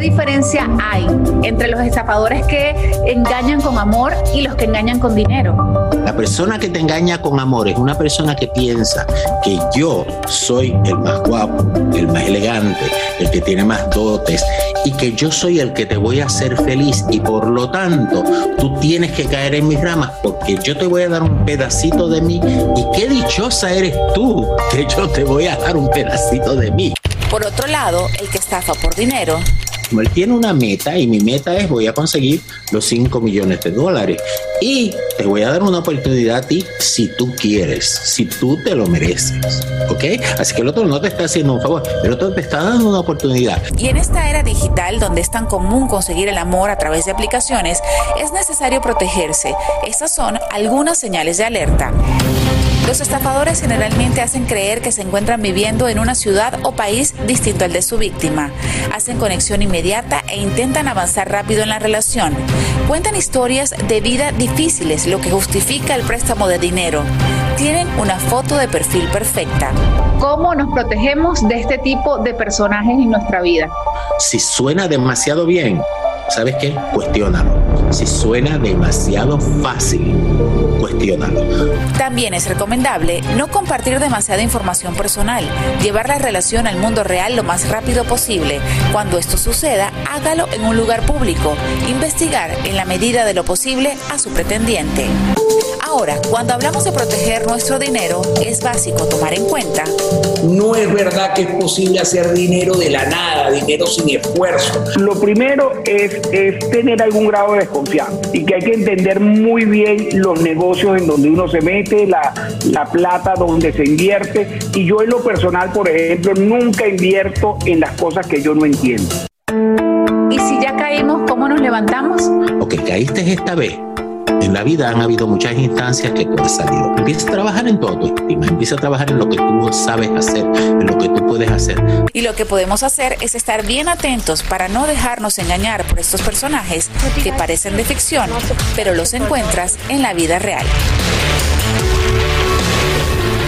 ¿Qué diferencia hay entre los estafadores que engañan con amor y los que engañan con dinero?
La persona que te engaña con amor es una persona que piensa que yo soy el más guapo, el más elegante, el que tiene más dotes y que yo soy el que te voy a hacer feliz y por lo tanto tú tienes que caer en mis ramas porque yo te voy a dar un pedacito de mí y qué dichosa eres tú que yo te voy a dar un pedacito de mí.
Por otro lado, el que estafa por dinero
él tiene una meta y mi meta es voy a conseguir los 5 millones de dólares y te voy a dar una oportunidad a ti si tú quieres, si tú te lo mereces, ¿ok? Así que el otro no te está haciendo un favor, el otro te está dando una oportunidad.
Y en esta era digital donde es tan común conseguir el amor a través de aplicaciones, es necesario protegerse. Estas son algunas señales de alerta. Los estafadores generalmente hacen creer que se encuentran viviendo en una ciudad o país distinto al de su víctima. Hacen conexión inmediata e intentan avanzar rápido en la relación. Cuentan historias de vida difíciles, lo que justifica el préstamo de dinero. Tienen una foto de perfil perfecta.
¿Cómo nos protegemos de este tipo de personajes en nuestra vida?
Si suena demasiado bien, ¿sabes qué? Cuestiónalo. Si suena demasiado fácil, cuestiónalo.
También es recomendable no compartir demasiada información personal, llevar la relación al mundo real lo más rápido posible. Cuando esto suceda, hágalo en un lugar público. Investigar en la medida de lo posible a su pretendiente. Ahora, cuando hablamos de proteger nuestro dinero, es básico tomar en cuenta.
No es verdad que es posible hacer dinero de la nada, dinero sin esfuerzo.
Lo primero es, es tener algún grado de desconfianza y que hay que entender muy bien los negocios en donde uno se mete, la, la plata donde se invierte. Y yo en lo personal, por ejemplo, nunca invierto en las cosas que yo no entiendo.
¿Y si ya caímos, cómo nos levantamos?
Ok, caíste esta vez en la vida han habido muchas instancias que tú has salido. Empieza a trabajar en tu estima, empieza a trabajar en lo que tú sabes hacer, en lo que tú puedes hacer.
Y lo que podemos hacer es estar bien atentos para no dejarnos engañar por estos personajes que parecen de ficción, pero los encuentras en la vida real.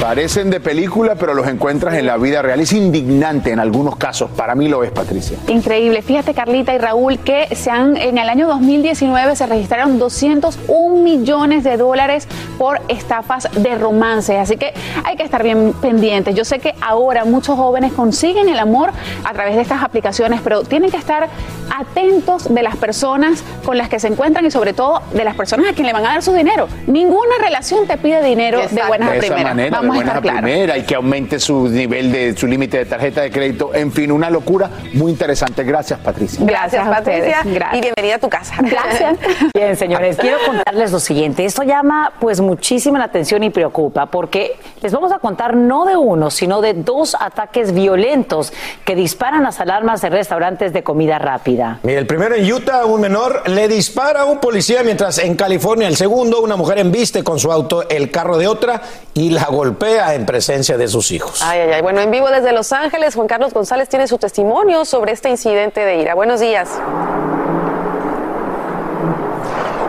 Parecen de película, pero los encuentras en la vida real. Es indignante en algunos casos. Para mí lo es, Patricia.
Increíble. Fíjate, Carlita y Raúl, que se han, en el año 2019 se registraron 201 millones de dólares por estafas de romance. Así que hay que estar bien pendientes. Yo sé que ahora muchos jóvenes consiguen el amor a través de estas aplicaciones, pero tienen que estar atentos de las personas con las que se encuentran y sobre todo de las personas a quien le van a dar su dinero. Ninguna relación te pide dinero de buenas a primeras. Vamos a estar claros.
primera y que aumente su nivel de su límite de tarjeta de crédito. En fin, una locura muy interesante. Gracias, Patricia.
Gracias, Patricia. Y bienvenida a tu casa.
Gracias.
Bien, señores, quiero contarles lo siguiente. Esto llama pues muchísima la atención y preocupa porque les vamos a contar no de uno, sino de dos ataques violentos que disparan las alarmas de restaurantes de comida rápida.
Mira, el primero en Utah, un menor le dispara a un policía, mientras en California el segundo, una mujer embiste con su auto el carro de otra y la golpea en presencia de sus hijos.
Bueno, en vivo desde Los Ángeles, Juan Carlos González tiene su testimonio sobre este incidente de ira. Buenos días.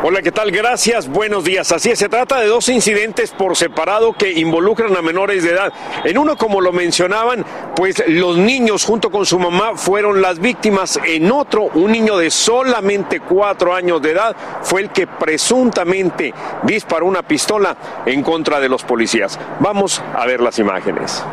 Hola, ¿qué tal? Gracias, buenos días. Así es, se trata de dos incidentes por separado que involucran a menores de edad. En uno, como lo mencionaban, pues los niños junto con su mamá fueron las víctimas. En otro, un niño de solamente cuatro años de edad fue el que presuntamente disparó una pistola en contra de los policías. Vamos a ver las imágenes.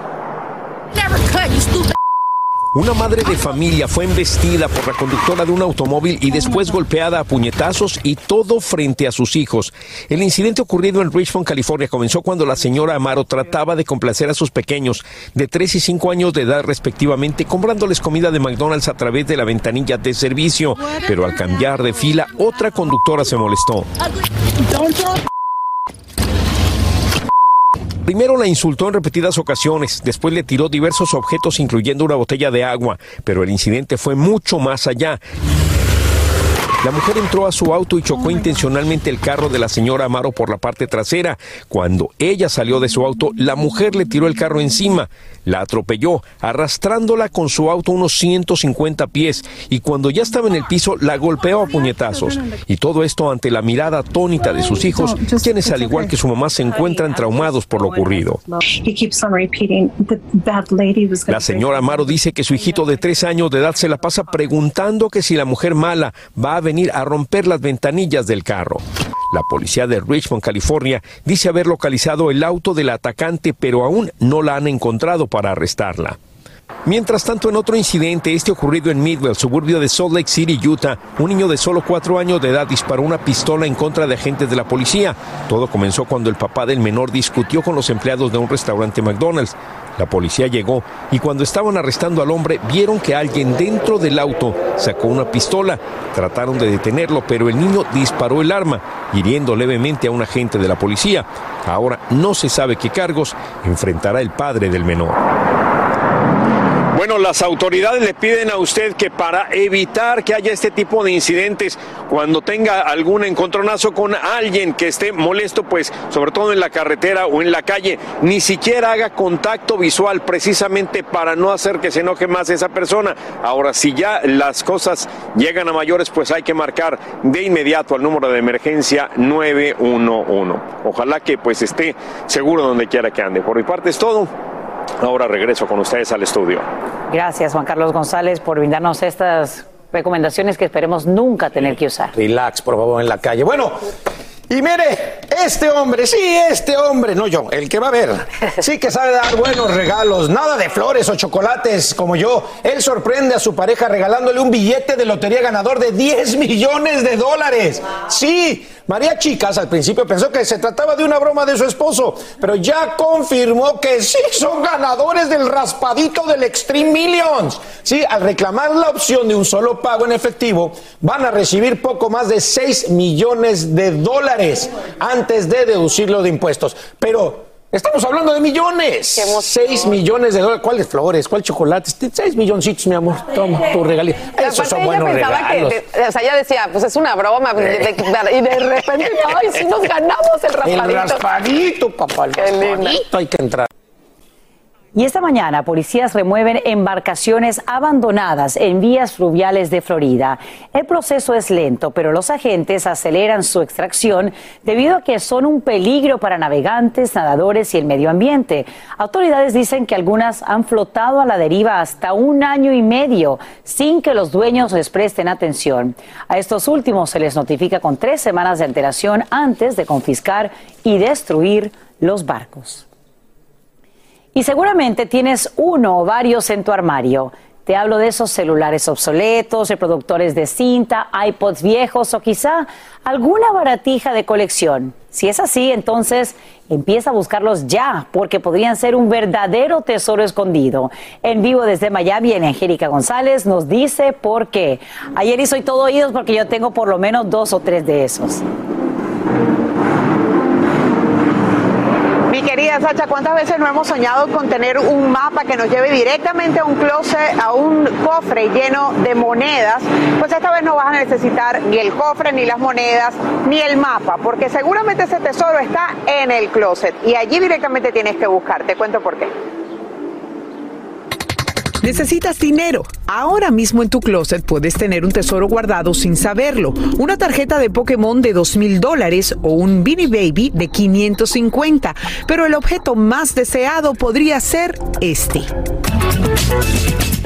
Una madre de familia fue embestida por la conductora de un automóvil y después golpeada a puñetazos y todo frente a sus hijos. El incidente ocurrido en Richmond, California, comenzó cuando la señora Amaro trataba de complacer a sus pequeños de 3 y 5 años de edad respectivamente, comprándoles comida de McDonald's a través de la ventanilla de servicio. Pero al cambiar de fila, otra conductora se molestó. Primero la insultó en repetidas ocasiones, después le tiró diversos objetos incluyendo una botella de agua, pero el incidente fue mucho más allá. La mujer entró a su auto y chocó intencionalmente el carro de la señora Amaro por la parte trasera. Cuando ella salió de su auto, la mujer le tiró el carro encima, la atropelló, arrastrándola con su auto unos 150 pies y cuando ya estaba en el piso la golpeó a puñetazos. Y todo esto ante la mirada atónita de sus hijos, quienes al igual que su mamá se encuentran traumados por lo ocurrido. La señora Amaro dice que su hijito de tres años de edad se la pasa preguntando que si la mujer mala va a venir a romper las ventanillas del carro. La policía de Richmond, California, dice haber localizado el auto del atacante, pero aún no la han encontrado para arrestarla. Mientras tanto, en otro incidente, este ocurrido en Midwell, suburbio de Salt Lake City, Utah, un niño de solo cuatro años de edad disparó una pistola en contra de agentes de la policía. Todo comenzó cuando el papá del menor discutió con los empleados de un restaurante McDonald's. La policía llegó y cuando estaban arrestando al hombre vieron que alguien dentro del auto sacó una pistola. Trataron de detenerlo, pero el niño disparó el arma, hiriendo levemente a un agente de la policía. Ahora no se sabe qué cargos enfrentará el padre del menor. Bueno, las autoridades le piden a usted que para evitar que haya este tipo de incidentes, cuando tenga algún encontronazo con alguien que esté molesto, pues sobre todo en la carretera o en la calle, ni siquiera haga contacto visual precisamente para no hacer que se enoje más esa persona. Ahora, si ya las cosas llegan a mayores, pues hay que marcar de inmediato al número de emergencia 911. Ojalá que pues esté seguro donde quiera que ande. Por mi parte es todo. Ahora regreso con ustedes al estudio.
Gracias, Juan Carlos González, por brindarnos estas recomendaciones que esperemos nunca tener que usar.
Relax, por favor, en la calle. Bueno, y mire, este hombre, sí, este hombre, no yo, el que va a ver, sí que sabe dar buenos regalos, nada de flores o chocolates como yo. Él sorprende a su pareja regalándole un billete de lotería ganador de 10 millones de dólares. Sí, María Chicas al principio pensó que se trataba de una broma de su esposo, pero ya confirmó que sí son ganadores del raspadito del Extreme Millions. Sí, al reclamar la opción de un solo pago en efectivo, van a recibir poco más de 6 millones de dólares antes de deducirlo de impuestos. Pero Estamos hablando de millones. 6 millones de dólares. ¿Cuáles flores? ¿Cuál chocolate? 6 milloncitos, mi amor. Toma tu regalito. Esos son buenos regalos.
Que, o sea, ella decía, pues es una broma. y de repente, ay, sí nos ganamos el raspadito.
El raspadito, papá. El raspadito hay que entrar.
Y esta mañana, policías remueven embarcaciones abandonadas en vías fluviales de Florida. El proceso es lento, pero los agentes aceleran su extracción debido a que son un peligro para navegantes, nadadores y el medio ambiente. Autoridades dicen que algunas han flotado a la deriva hasta un año y medio sin que los dueños les presten atención. A estos últimos se les notifica con tres semanas de alteración antes de confiscar y destruir los barcos. Y seguramente tienes uno o varios en tu armario. Te hablo de esos celulares obsoletos, reproductores de cinta, iPods viejos o quizá alguna baratija de colección. Si es así, entonces empieza a buscarlos ya, porque podrían ser un verdadero tesoro escondido. En vivo desde Miami, en Angélica González nos dice por qué. Ayer soy todo oídos porque yo tengo por lo menos dos o tres de esos.
Querida Sacha, ¿cuántas veces no hemos soñado con tener un mapa que nos lleve directamente a un closet, a un cofre lleno de monedas? Pues esta vez no vas a necesitar ni el cofre, ni las monedas, ni el mapa, porque seguramente ese tesoro está en el closet y allí directamente tienes que buscar. Te cuento por qué.
Necesitas dinero. Ahora mismo en tu closet puedes tener un tesoro guardado sin saberlo. Una tarjeta de Pokémon de dos mil dólares o un Beanie Baby de 550. Pero el objeto más deseado podría ser este.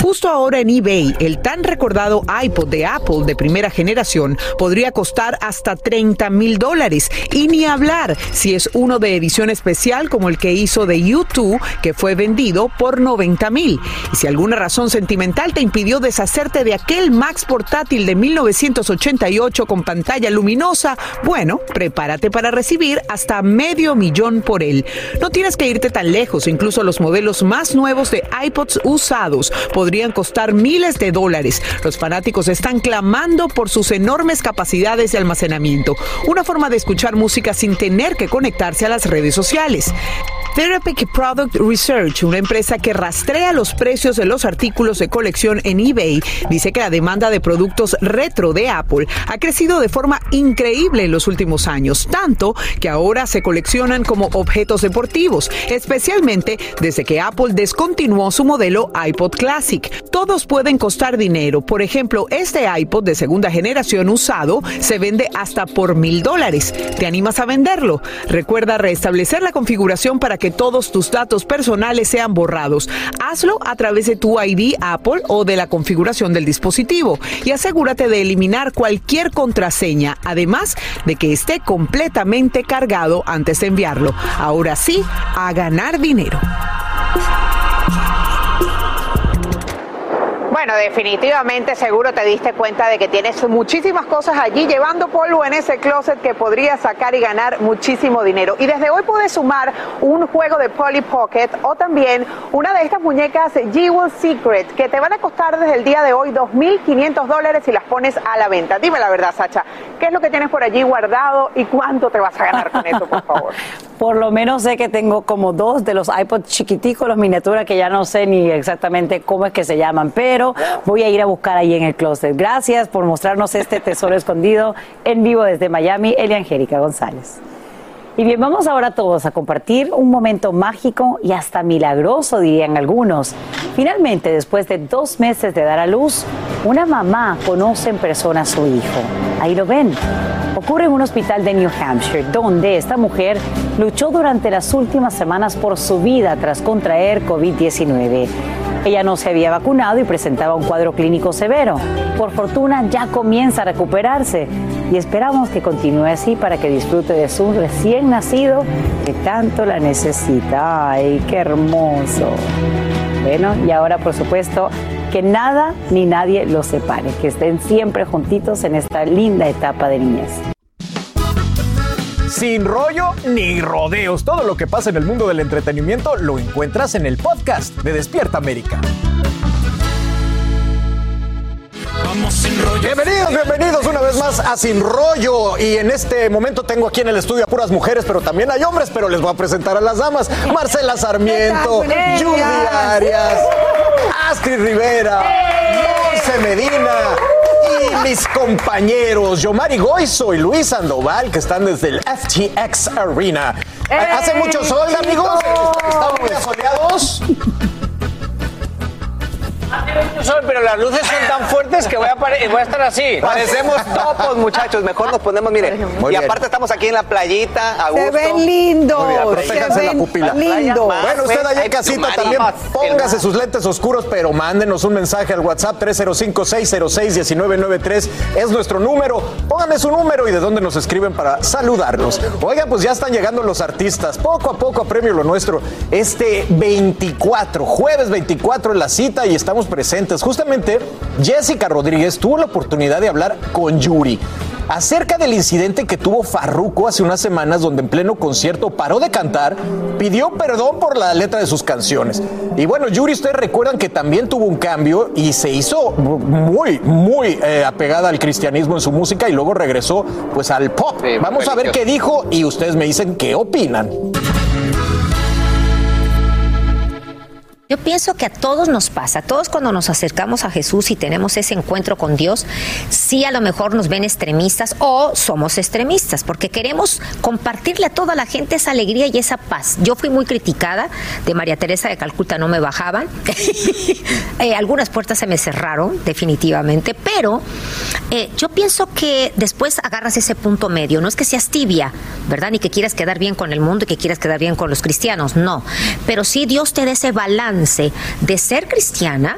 Justo ahora en eBay, el tan recordado iPod de Apple de primera generación podría costar hasta 30 mil dólares. Y ni hablar si es uno de edición especial como el que hizo de YouTube, que fue vendido por 90 mil. Y si alguna razón sentimental te impidió deshacerte de aquel Max portátil de 1988 con pantalla luminosa, bueno, prepárate para recibir hasta medio millón por él. No tienes que irte tan lejos, incluso los modelos más nuevos de iPods usados podrían costar miles de dólares. Los fanáticos están clamando por sus enormes capacidades de almacenamiento, una forma de escuchar música sin tener que conectarse a las redes sociales. Therapeutic Product Research, una empresa que rastrea los precios de los artículos de colección en eBay, dice que la demanda de productos retro de Apple ha crecido de forma increíble en los últimos años, tanto que ahora se coleccionan como objetos deportivos, especialmente desde que Apple descontinuó su modelo iPod Classic. Todos pueden costar dinero. Por ejemplo, este iPod de segunda generación usado se vende hasta por mil dólares. ¿Te animas a venderlo? Recuerda restablecer la configuración para que todos tus datos personales sean borrados. Hazlo a través de tu ID Apple o de la configuración del dispositivo y asegúrate de eliminar cualquier contraseña, además de que esté completamente cargado antes de enviarlo. Ahora sí, a ganar dinero.
Bueno, definitivamente seguro te diste cuenta de que tienes muchísimas cosas allí llevando polvo en ese closet que podrías sacar y ganar muchísimo dinero. Y desde hoy puedes sumar un juego de Polly Pocket o también una de estas muñecas Jewel Secret que te van a costar desde el día de hoy 2.500 dólares si las pones a la venta. Dime la verdad, Sacha, ¿qué es lo que tienes por allí guardado y cuánto te vas a ganar con eso, por favor?
Por lo menos sé que tengo como dos de los iPods chiquiticos, los miniaturas, que ya no sé ni exactamente cómo es que se llaman, pero voy a ir a buscar ahí en el closet. Gracias por mostrarnos este tesoro escondido en vivo desde Miami, Elia Angélica González. Y bien, vamos ahora todos a compartir un momento mágico y hasta milagroso, dirían algunos. Finalmente, después de dos meses de dar a luz, una mamá conoce en persona a su hijo. Ahí lo ven. Ocurre en un hospital de New Hampshire, donde esta mujer luchó durante las últimas semanas por su vida tras contraer COVID-19. Ella no se había vacunado y presentaba un cuadro clínico severo. Por fortuna ya comienza a recuperarse y esperamos que continúe así para que disfrute de su recién nacido que tanto la necesita. ¡Ay, qué hermoso! Bueno, y ahora por supuesto que nada ni nadie los separe, que estén siempre juntitos en esta linda etapa de niñez.
Sin rollo ni rodeos, todo lo que pasa en el mundo del entretenimiento lo encuentras en el podcast de Despierta América. Bienvenidos, bienvenidos una vez más a Sin Rollo. Y en este momento tengo aquí en el estudio a puras mujeres, pero también hay hombres, pero les voy a presentar a las damas. Marcela Sarmiento, Judy Arias, Astrid Rivera, Monse Medina mis compañeros Yomari Goizo y Luis Sandoval que están desde el FTX Arena. Hace mucho sol, amigos. Estamos muy asoleados.
Sol, pero las luces son tan fuertes que voy a, pare- voy a estar así.
Parecemos topos, muchachos. Mejor nos ponemos, miren.
Muy
y
bien.
aparte estamos aquí en la playita, a gusto.
Se ven lindos. Se
protéjanse la
ven
pupila.
lindos.
Bueno, usted allá en casita también
Póngase sus lentes oscuros, pero mándenos un mensaje al WhatsApp 305-606-1993. Es nuestro número. Pónganme su número y de dónde nos escriben para saludarlos. Oigan, pues ya están llegando los artistas. Poco a poco a premio lo nuestro. Este 24, jueves 24 en la cita y estamos presentes Justamente Jessica Rodríguez tuvo la oportunidad de hablar con Yuri acerca del incidente que tuvo Farruko hace unas semanas donde en pleno concierto paró de cantar, pidió perdón por la letra de sus canciones. Y bueno, Yuri, ustedes recuerdan que también tuvo un cambio y se hizo muy, muy eh, apegada al cristianismo en su música y luego regresó pues al pop. Vamos a ver qué dijo y ustedes me dicen qué opinan.
Yo pienso que a todos nos pasa, a todos cuando nos acercamos a Jesús y tenemos ese encuentro con Dios, sí a lo mejor nos ven extremistas o somos extremistas, porque queremos compartirle a toda la gente esa alegría y esa paz. Yo fui muy criticada, de María Teresa de Calcuta no me bajaban, Eh, algunas puertas se me cerraron definitivamente, pero eh, yo pienso que después agarras ese punto medio, no es que seas tibia, ¿verdad? Ni que quieras quedar bien con el mundo y que quieras quedar bien con los cristianos, no, pero sí Dios te da ese balance de ser cristiana,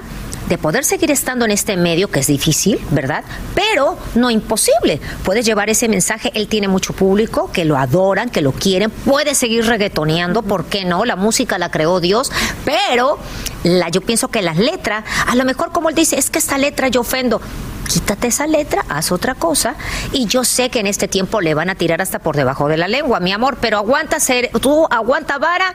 de poder seguir estando en este medio que es difícil, ¿verdad? Pero no imposible. Puedes llevar ese mensaje, él tiene mucho público que lo adoran, que lo quieren, puede seguir reggaetoneando, ¿por qué no? La música la creó Dios, pero la, yo pienso que las letras, a lo mejor como él dice, es que esta letra yo ofendo. Quítate esa letra, haz otra cosa. Y yo sé que en este tiempo le van a tirar hasta por debajo de la lengua, mi amor, pero aguanta ser, tú aguanta vara.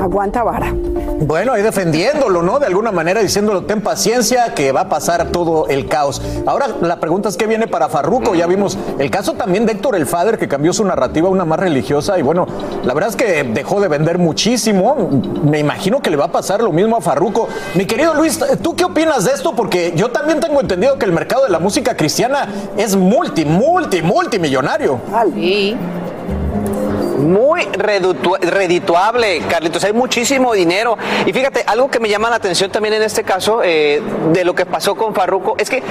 Aguanta vara.
Bueno, ahí defendiéndolo, ¿no? De alguna manera diciéndolo, ten paciencia, que va a pasar todo el caos. Ahora la pregunta es qué viene para Farruco. Ya vimos el caso también de Héctor el Father, que cambió su narrativa a una más religiosa. Y bueno, la verdad es que dejó de vender muchísimo. Me imagino que le va a pasar lo mismo a Farruco. Mi querido Luis, ¿tú qué opinas de esto? Porque yo también tengo entendido que el mercado de la música cristiana es multi, multi, multimillonario.
Sí. Muy redituable, Carlitos. Hay muchísimo dinero. Y fíjate, algo que me llama la atención también en este caso eh, de lo que pasó con Farruko es que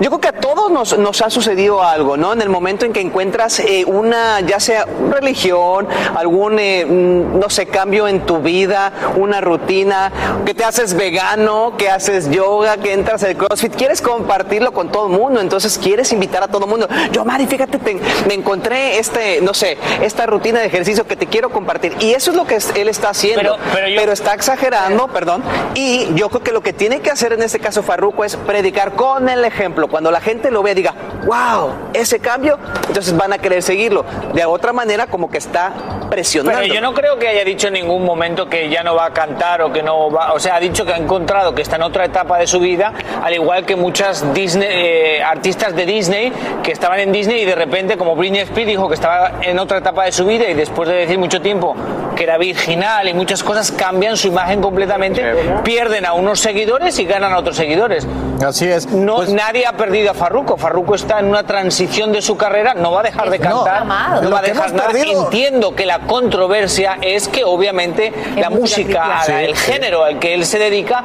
yo creo que a todos nos, nos ha sucedido algo, ¿no? En el momento en que encuentras eh, una, ya sea religión, algún, eh, mm, no sé, cambio en tu vida, una rutina, que te haces vegano, que haces yoga, que entras al CrossFit, quieres compartirlo con todo el mundo, entonces quieres invitar a todo el mundo. Yo, Mari, fíjate, te- me encontré este, no sé, esta rutina de ejercicio que te quiero compartir. Y eso es lo que él está haciendo.
Pero- pero yo-
está exagerando, perdón. Y yo creo que lo que tiene que hacer en este caso Farruko es predicar con el ejemplo. Cuando la gente lo vea, diga, wow, ese cambio, entonces van a querer seguirlo. De otra manera, como que está presionando.
Pero yo no creo que haya dicho en ningún momento que ya no va a cantar o que no va. O sea, ha dicho que ha encontrado que está en otra etapa de su vida, al igual que muchas Disney, eh, artistas de Disney que estaban en Disney y de repente, como Britney Spears dijo que estaba en otra etapa de su vida y después de decir mucho tiempo que era virginal y muchas cosas cambian su imagen completamente, pierden a unos seguidores y ganan a otros seguidores.
Así es.
No, nadie ha perdido a Farruko. Farruko está en una transición de su carrera, no va a dejar de
No,
cantar, no,
lo
va a
que
dejar nada.
perdido-
Entiendo que la controversia es que obviamente la música,
Sí,
el
sí.
género al que él se dedica,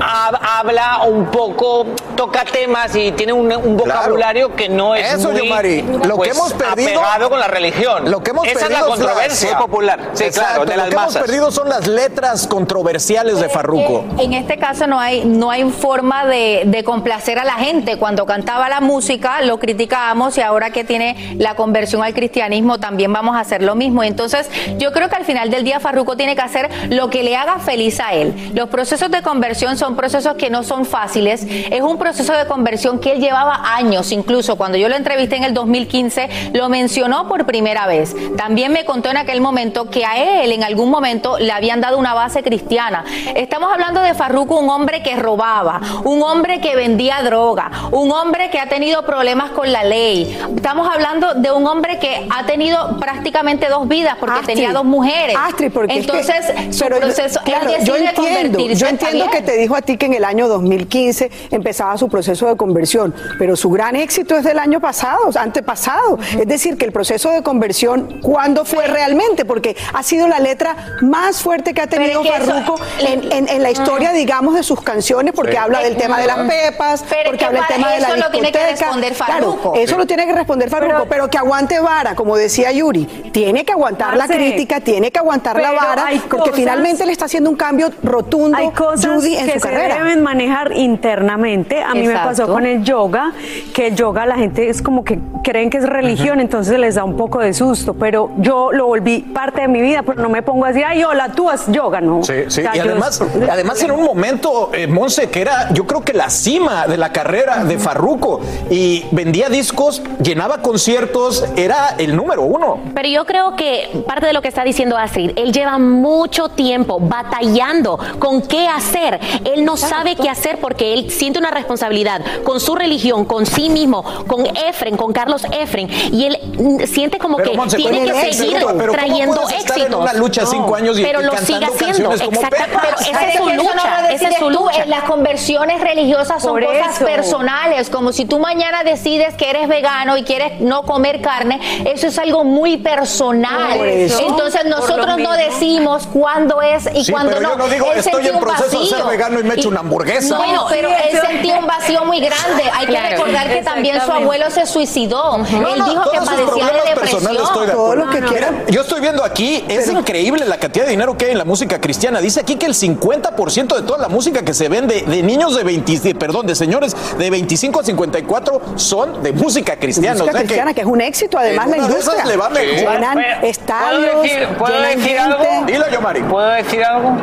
ha- habla un poco, toca temas y tiene un, un vocabulario que no es
Eso,
muy
Yomari, lo que
pues,
hemos perdido-
apegado con la religión.
Lo que hemos
Esa
perdido
es la controversia.
Popular.
Sí,
Exacto,
claro, de
lo
las
que hemos perdido son las letras controversiales de Farruko.
En este caso no hay, no hay forma de, de complacer a la gente. Cuando cantaba la música lo criticábamos y ahora que tiene la conversión al cristianismo también vamos a hacer lo mismo. Entonces yo creo que al final del día Farruko tiene que hacer lo que le haga feliz a él. Los procesos de conversión son procesos que no son fáciles. Es un proceso de conversión que él llevaba años, incluso cuando yo lo entrevisté en el 2015 lo mencionó por primera vez. También me contó en aquel momento que a él en algún momento le habían dado una base cristiana. Estamos hablando de Farruko, un hombre que robaba, un hombre que vendía droga, un hombre que ha tenido problemas con la ley. Estamos hablando de un hombre que ha tenido prácticamente dos vidas porque
Astrid,
tenía dos mujeres.
Astrid, porque es que-
Entonces, su
pero yo-
proceso, él
claro, yo entiendo, yo entiendo que te dijo a ti que en el año 2015 empezaba su proceso de conversión, pero su gran éxito es del año pasado, antepasado. Es decir, que el proceso de conversión, ¿cuándo fue realmente? Porque ha sido la letra más fuerte que ha tenido
es que eso-
Farruko en, en- en la historia, digamos, de sus canciones, porque
Sí.
habla del tema de las pepas,
Pero
porque
que
habla del tema de la
eso lo tiene que
discoteca.
responder
Claro,
Farruko.
eso
Sí.
lo tiene que responder Farruko, pero, que aguante vara, como decía Yuri, tiene que aguantar la crítica, tiene que aguantar la vara, porque
cosas-
finalmente le está haciendo un cambio rotundo
Hay cosas
Judy en
que
su
se
carrera.
deben manejar internamente. A mí me pasó con el yoga, que el yoga la gente es como que creen que es religión, entonces les da un poco de susto. Pero yo lo volví parte de mi vida, pero no me pongo así, ay, hola, tú haz yoga, ¿no?
Sí, sí.
O sea,
Y además, además en un momento, eh, Monse, que era yo creo que la cima de la carrera de Farruko y vendía discos, llenaba conciertos, era el número uno.
Pero yo creo que parte de lo que está diciendo Astrid, él lleva mucho tiempo batallando con qué hacer. Él no sabe qué hacer porque él siente una responsabilidad con su religión, con sí mismo, con Efren, con Carlos Efren. Y él mm, siente como
Pero,
que
Monse,
tiene
¿cómo
que seguir
pero ¿cómo
trayendo
puedes estar en
éxitos.
una lucha cinco años y-
pero
y
lo sigue haciendo.
Pepas?
pero esa es su
no
lucha. Esa es su lucha.
Las conversiones religiosas son
Por
cosas
eso.
personales, como si tú mañana decides que eres vegano y quieres no comer carne, eso es algo muy personal.
Por eso.
Entonces nosotros no decimos cuándo es y
Sí,
cuándo
pero
no.
yo no digo,
Él
estoy en
un
proceso de ser
vacío.
vegano y me echo una hamburguesa.
Bueno, pero
Sí,
él sentía un vacío muy grande. Hay que
Claro.
recordar que también su
Exactamente.
abuelo se suicidó.
No,
Él
no,
dijo que padecía de depresión.
estoy de
Todo
acuerdo.
Que
Mira,
quiera.
yo estoy viendo aquí, es increíble la cantidad de dinero que hay en la música cristiana. Dice aquí que el 50% de toda la música que se vende de niños de 20, de- perdón, de señores de 25 a 54 son de música cristiana.
música
o sea que
cristiana, que, es un éxito además
en
la industria.
esas le va mejor.
Llenan
¿Puedo
estadios,
decir, ¿puedo
llenan
decir
gente.
algo?
Dilo yo, Mari.
¿Puedo decir algo?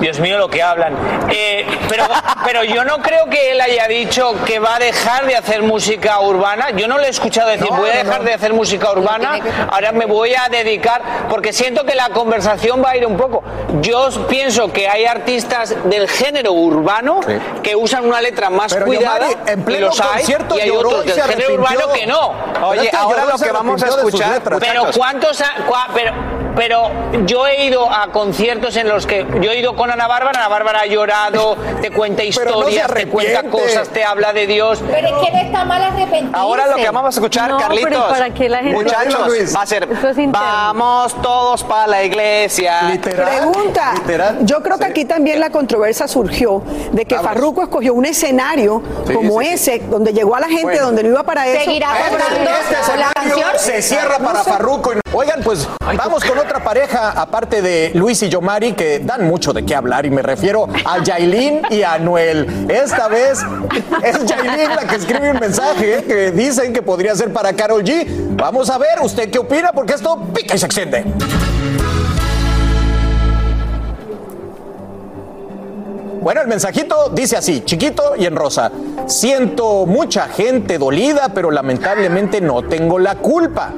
Dios mío, lo que hablan. Eh, pero, pero yo no creo que él haya dicho que va a dejar de hacer música urbana. Yo no le he escuchado decir,
No,
voy a dejar
no.
de hacer música urbana, ahora me voy a dedicar, porque siento que la conversación va a ir un poco. Yo pienso que hay artistas del género urbano
Sí.
que usan una letra más
Pero,
cuidada,
en
y los hay, y hay otros del género urbano que no.
Oye,
es que
ahora lo que vamos a escuchar.
Pero cuántos, ha- cua- pero, pero yo he ido a conciertos en los que yo he ido con Ana Bárbara, Ana Bárbara ha llorado, te cuenta
no
historias, te cuenta cosas, te habla de Dios.
Pero es que no está mal arrepentirse.
Ahora lo que vamos a escuchar,
No, pero ¿y
Carlitos.
para qué la gente-
Muchachos, va a ser.
Es.
Vamos todos para la iglesia.
Literal.
Pregunta.
Literal.
Yo creo que
Sí.
aquí también la controversia surgió de que
Vamos.
Farruko escogió un escenario
Sí,
como
sí, sí.
ese, donde llegó a la gente,
Bueno.
donde no iba para eso.
Seguirá
Este-
cobrando
este
la
escenario
canción.
se cierra para Farruko. y no- Oigan, pues vamos con otra pareja, aparte de Luis y Yomari, que dan mucho de qué hablar, y me refiero a Yailin y a Anuel. Esta vez es Yailin la que escribe un mensaje que dicen que podría ser para Carol G. Vamos a ver, ¿usted qué opina? Porque esto pica y se extiende. Bueno, el mensajito dice así, chiquito y en rosa. Siento mucha gente dolida, pero lamentablemente no tengo la culpa.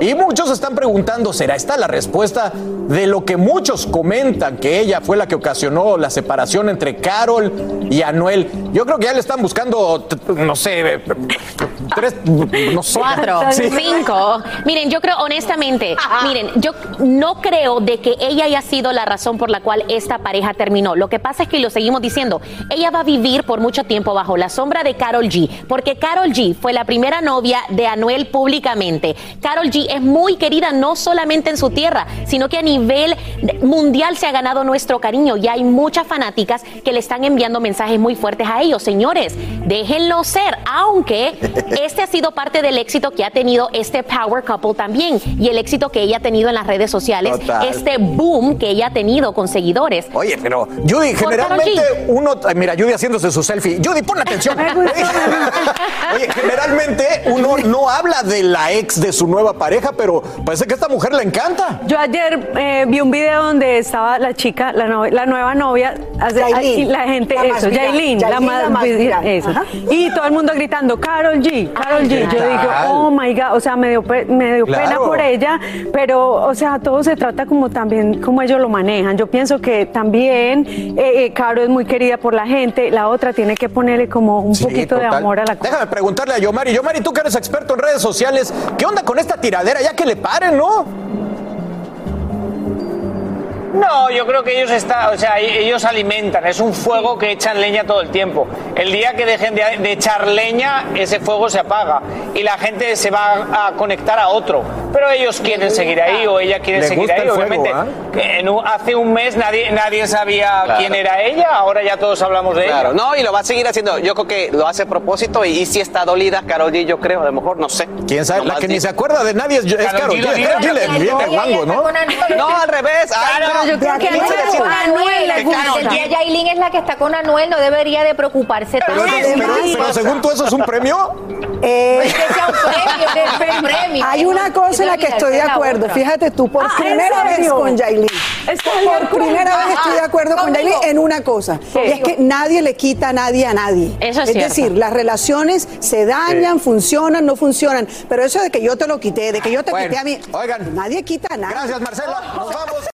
Y muchos están preguntando, ¿será esta la respuesta de lo que muchos comentan que ella fue la que ocasionó la separación entre Carol y Anuel? Yo creo que ya le están buscando, no sé, tres, no sé.
Cuatro,
Sí.
cinco. Miren, yo creo honestamente, miren, yo no creo de que ella haya sido la razón por la cual esta pareja terminó. Lo que pasa es que lo seguimos diciendo, ella va a vivir por mucho tiempo bajo la sombra de Carol G, porque Carol G fue la primera novia de Anuel públicamente. Carol G es muy querida no solamente en su tierra, sino que a nivel mundial se ha ganado nuestro cariño y hay muchas fanáticas que le están enviando mensajes muy fuertes a ellos. Señores, déjenlo ser, aunque este ha sido parte del éxito que ha tenido este Power Couple también y el éxito que ella ha tenido en las redes sociales,
Total.
este boom que ella ha tenido con seguidores.
Oye, pero Judy, generalmente uno. ay, Mira, Judy haciéndose su selfie. Judy, pon atención. Oye, generalmente uno no habla de la ex de su nueva pareja, pero parece que a esta mujer le encanta.
Yo ayer eh, vi un video donde estaba la chica, la, no- la nueva novia, hace-
Yailin,
la gente,
la
eso, Yailin, la más,
la más viral.
eso.
Ajá.
Y todo el mundo gritando, Carol G, Carol G. Yo digo, oh my God, o sea, me dio, pe- me dio pena por ella, pero, o sea, todo se trata como también, como ellos lo manejan. Yo pienso que también eh, eh, Carol es muy querida por la gente, la otra tiene que ponerle como un
Sí,
poquito de amor a la cosa.
Déjame preguntarle a Yomari. Yomari, tú que eres experto en redes sociales, ¿qué onda con esta tiradera? Ya que le paren, ¿no?
No, yo creo que ellos está, o sea, ellos alimentan, es un fuego que echan leña todo el tiempo. El día que dejen de, de echar leña, ese fuego se apaga. y la gente se va a conectar a otro. Pero ellos quieren seguir ahí o ella quiere seguir ahí,
el fuego,
obviamente.
¿ah?
Que en un- hace un mes nadie, nadie sabía
Claro.
quién era ella, ahora ya todos hablamos de
Claro,
ella.
no, y lo va a seguir haciendo. Yo creo que lo hace a propósito y, y si está dolida, Carol G, yo creo, a lo mejor, no sé.
¿Quién sabe? La
Nomás
que ni se acuerda de nadie es,
Karol G,
G. G le
Ay,
viene
no,
guango, ¿no?
No, al revés. Ay,
Pero yo creo que
¿qué
Anuel, le
Que
gusta. Yailin es la que está con Anuel, no debería de preocuparse tanto.
pero- pero según tú, ¿eso es un premio?
Eh,
es que sea un premio, es un premio.
Hay una cosa en la que estoy de acuerdo. Fíjate tú, por
Ah, ¿en
primera vez con Yailin.
¿Estás de
Por primera vez estoy de acuerdo con. Yailin en una cosa. Y es que nadie le quita a nadie a nadie.
Eso es
es decir, las relaciones se dañan, funcionan, no funcionan. Pero eso de que yo te lo quité, de que yo te
Bueno,
quité a mí.
oigan.
Nadie quita a nadie.
Gracias, Marcela. Nos vamos.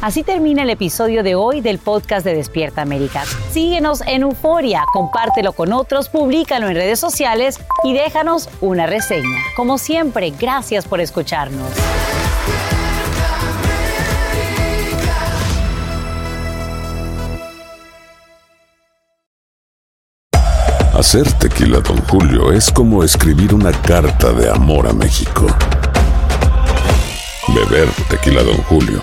Así termina el episodio de hoy del podcast de Despierta América. Síguenos en Euforia, compártelo con otros, públicalo en redes sociales y déjanos una reseña. Como siempre, gracias por escucharnos.
Hacer tequila, Don Julio, es como escribir una carta de amor a México. Beber tequila, Don Julio,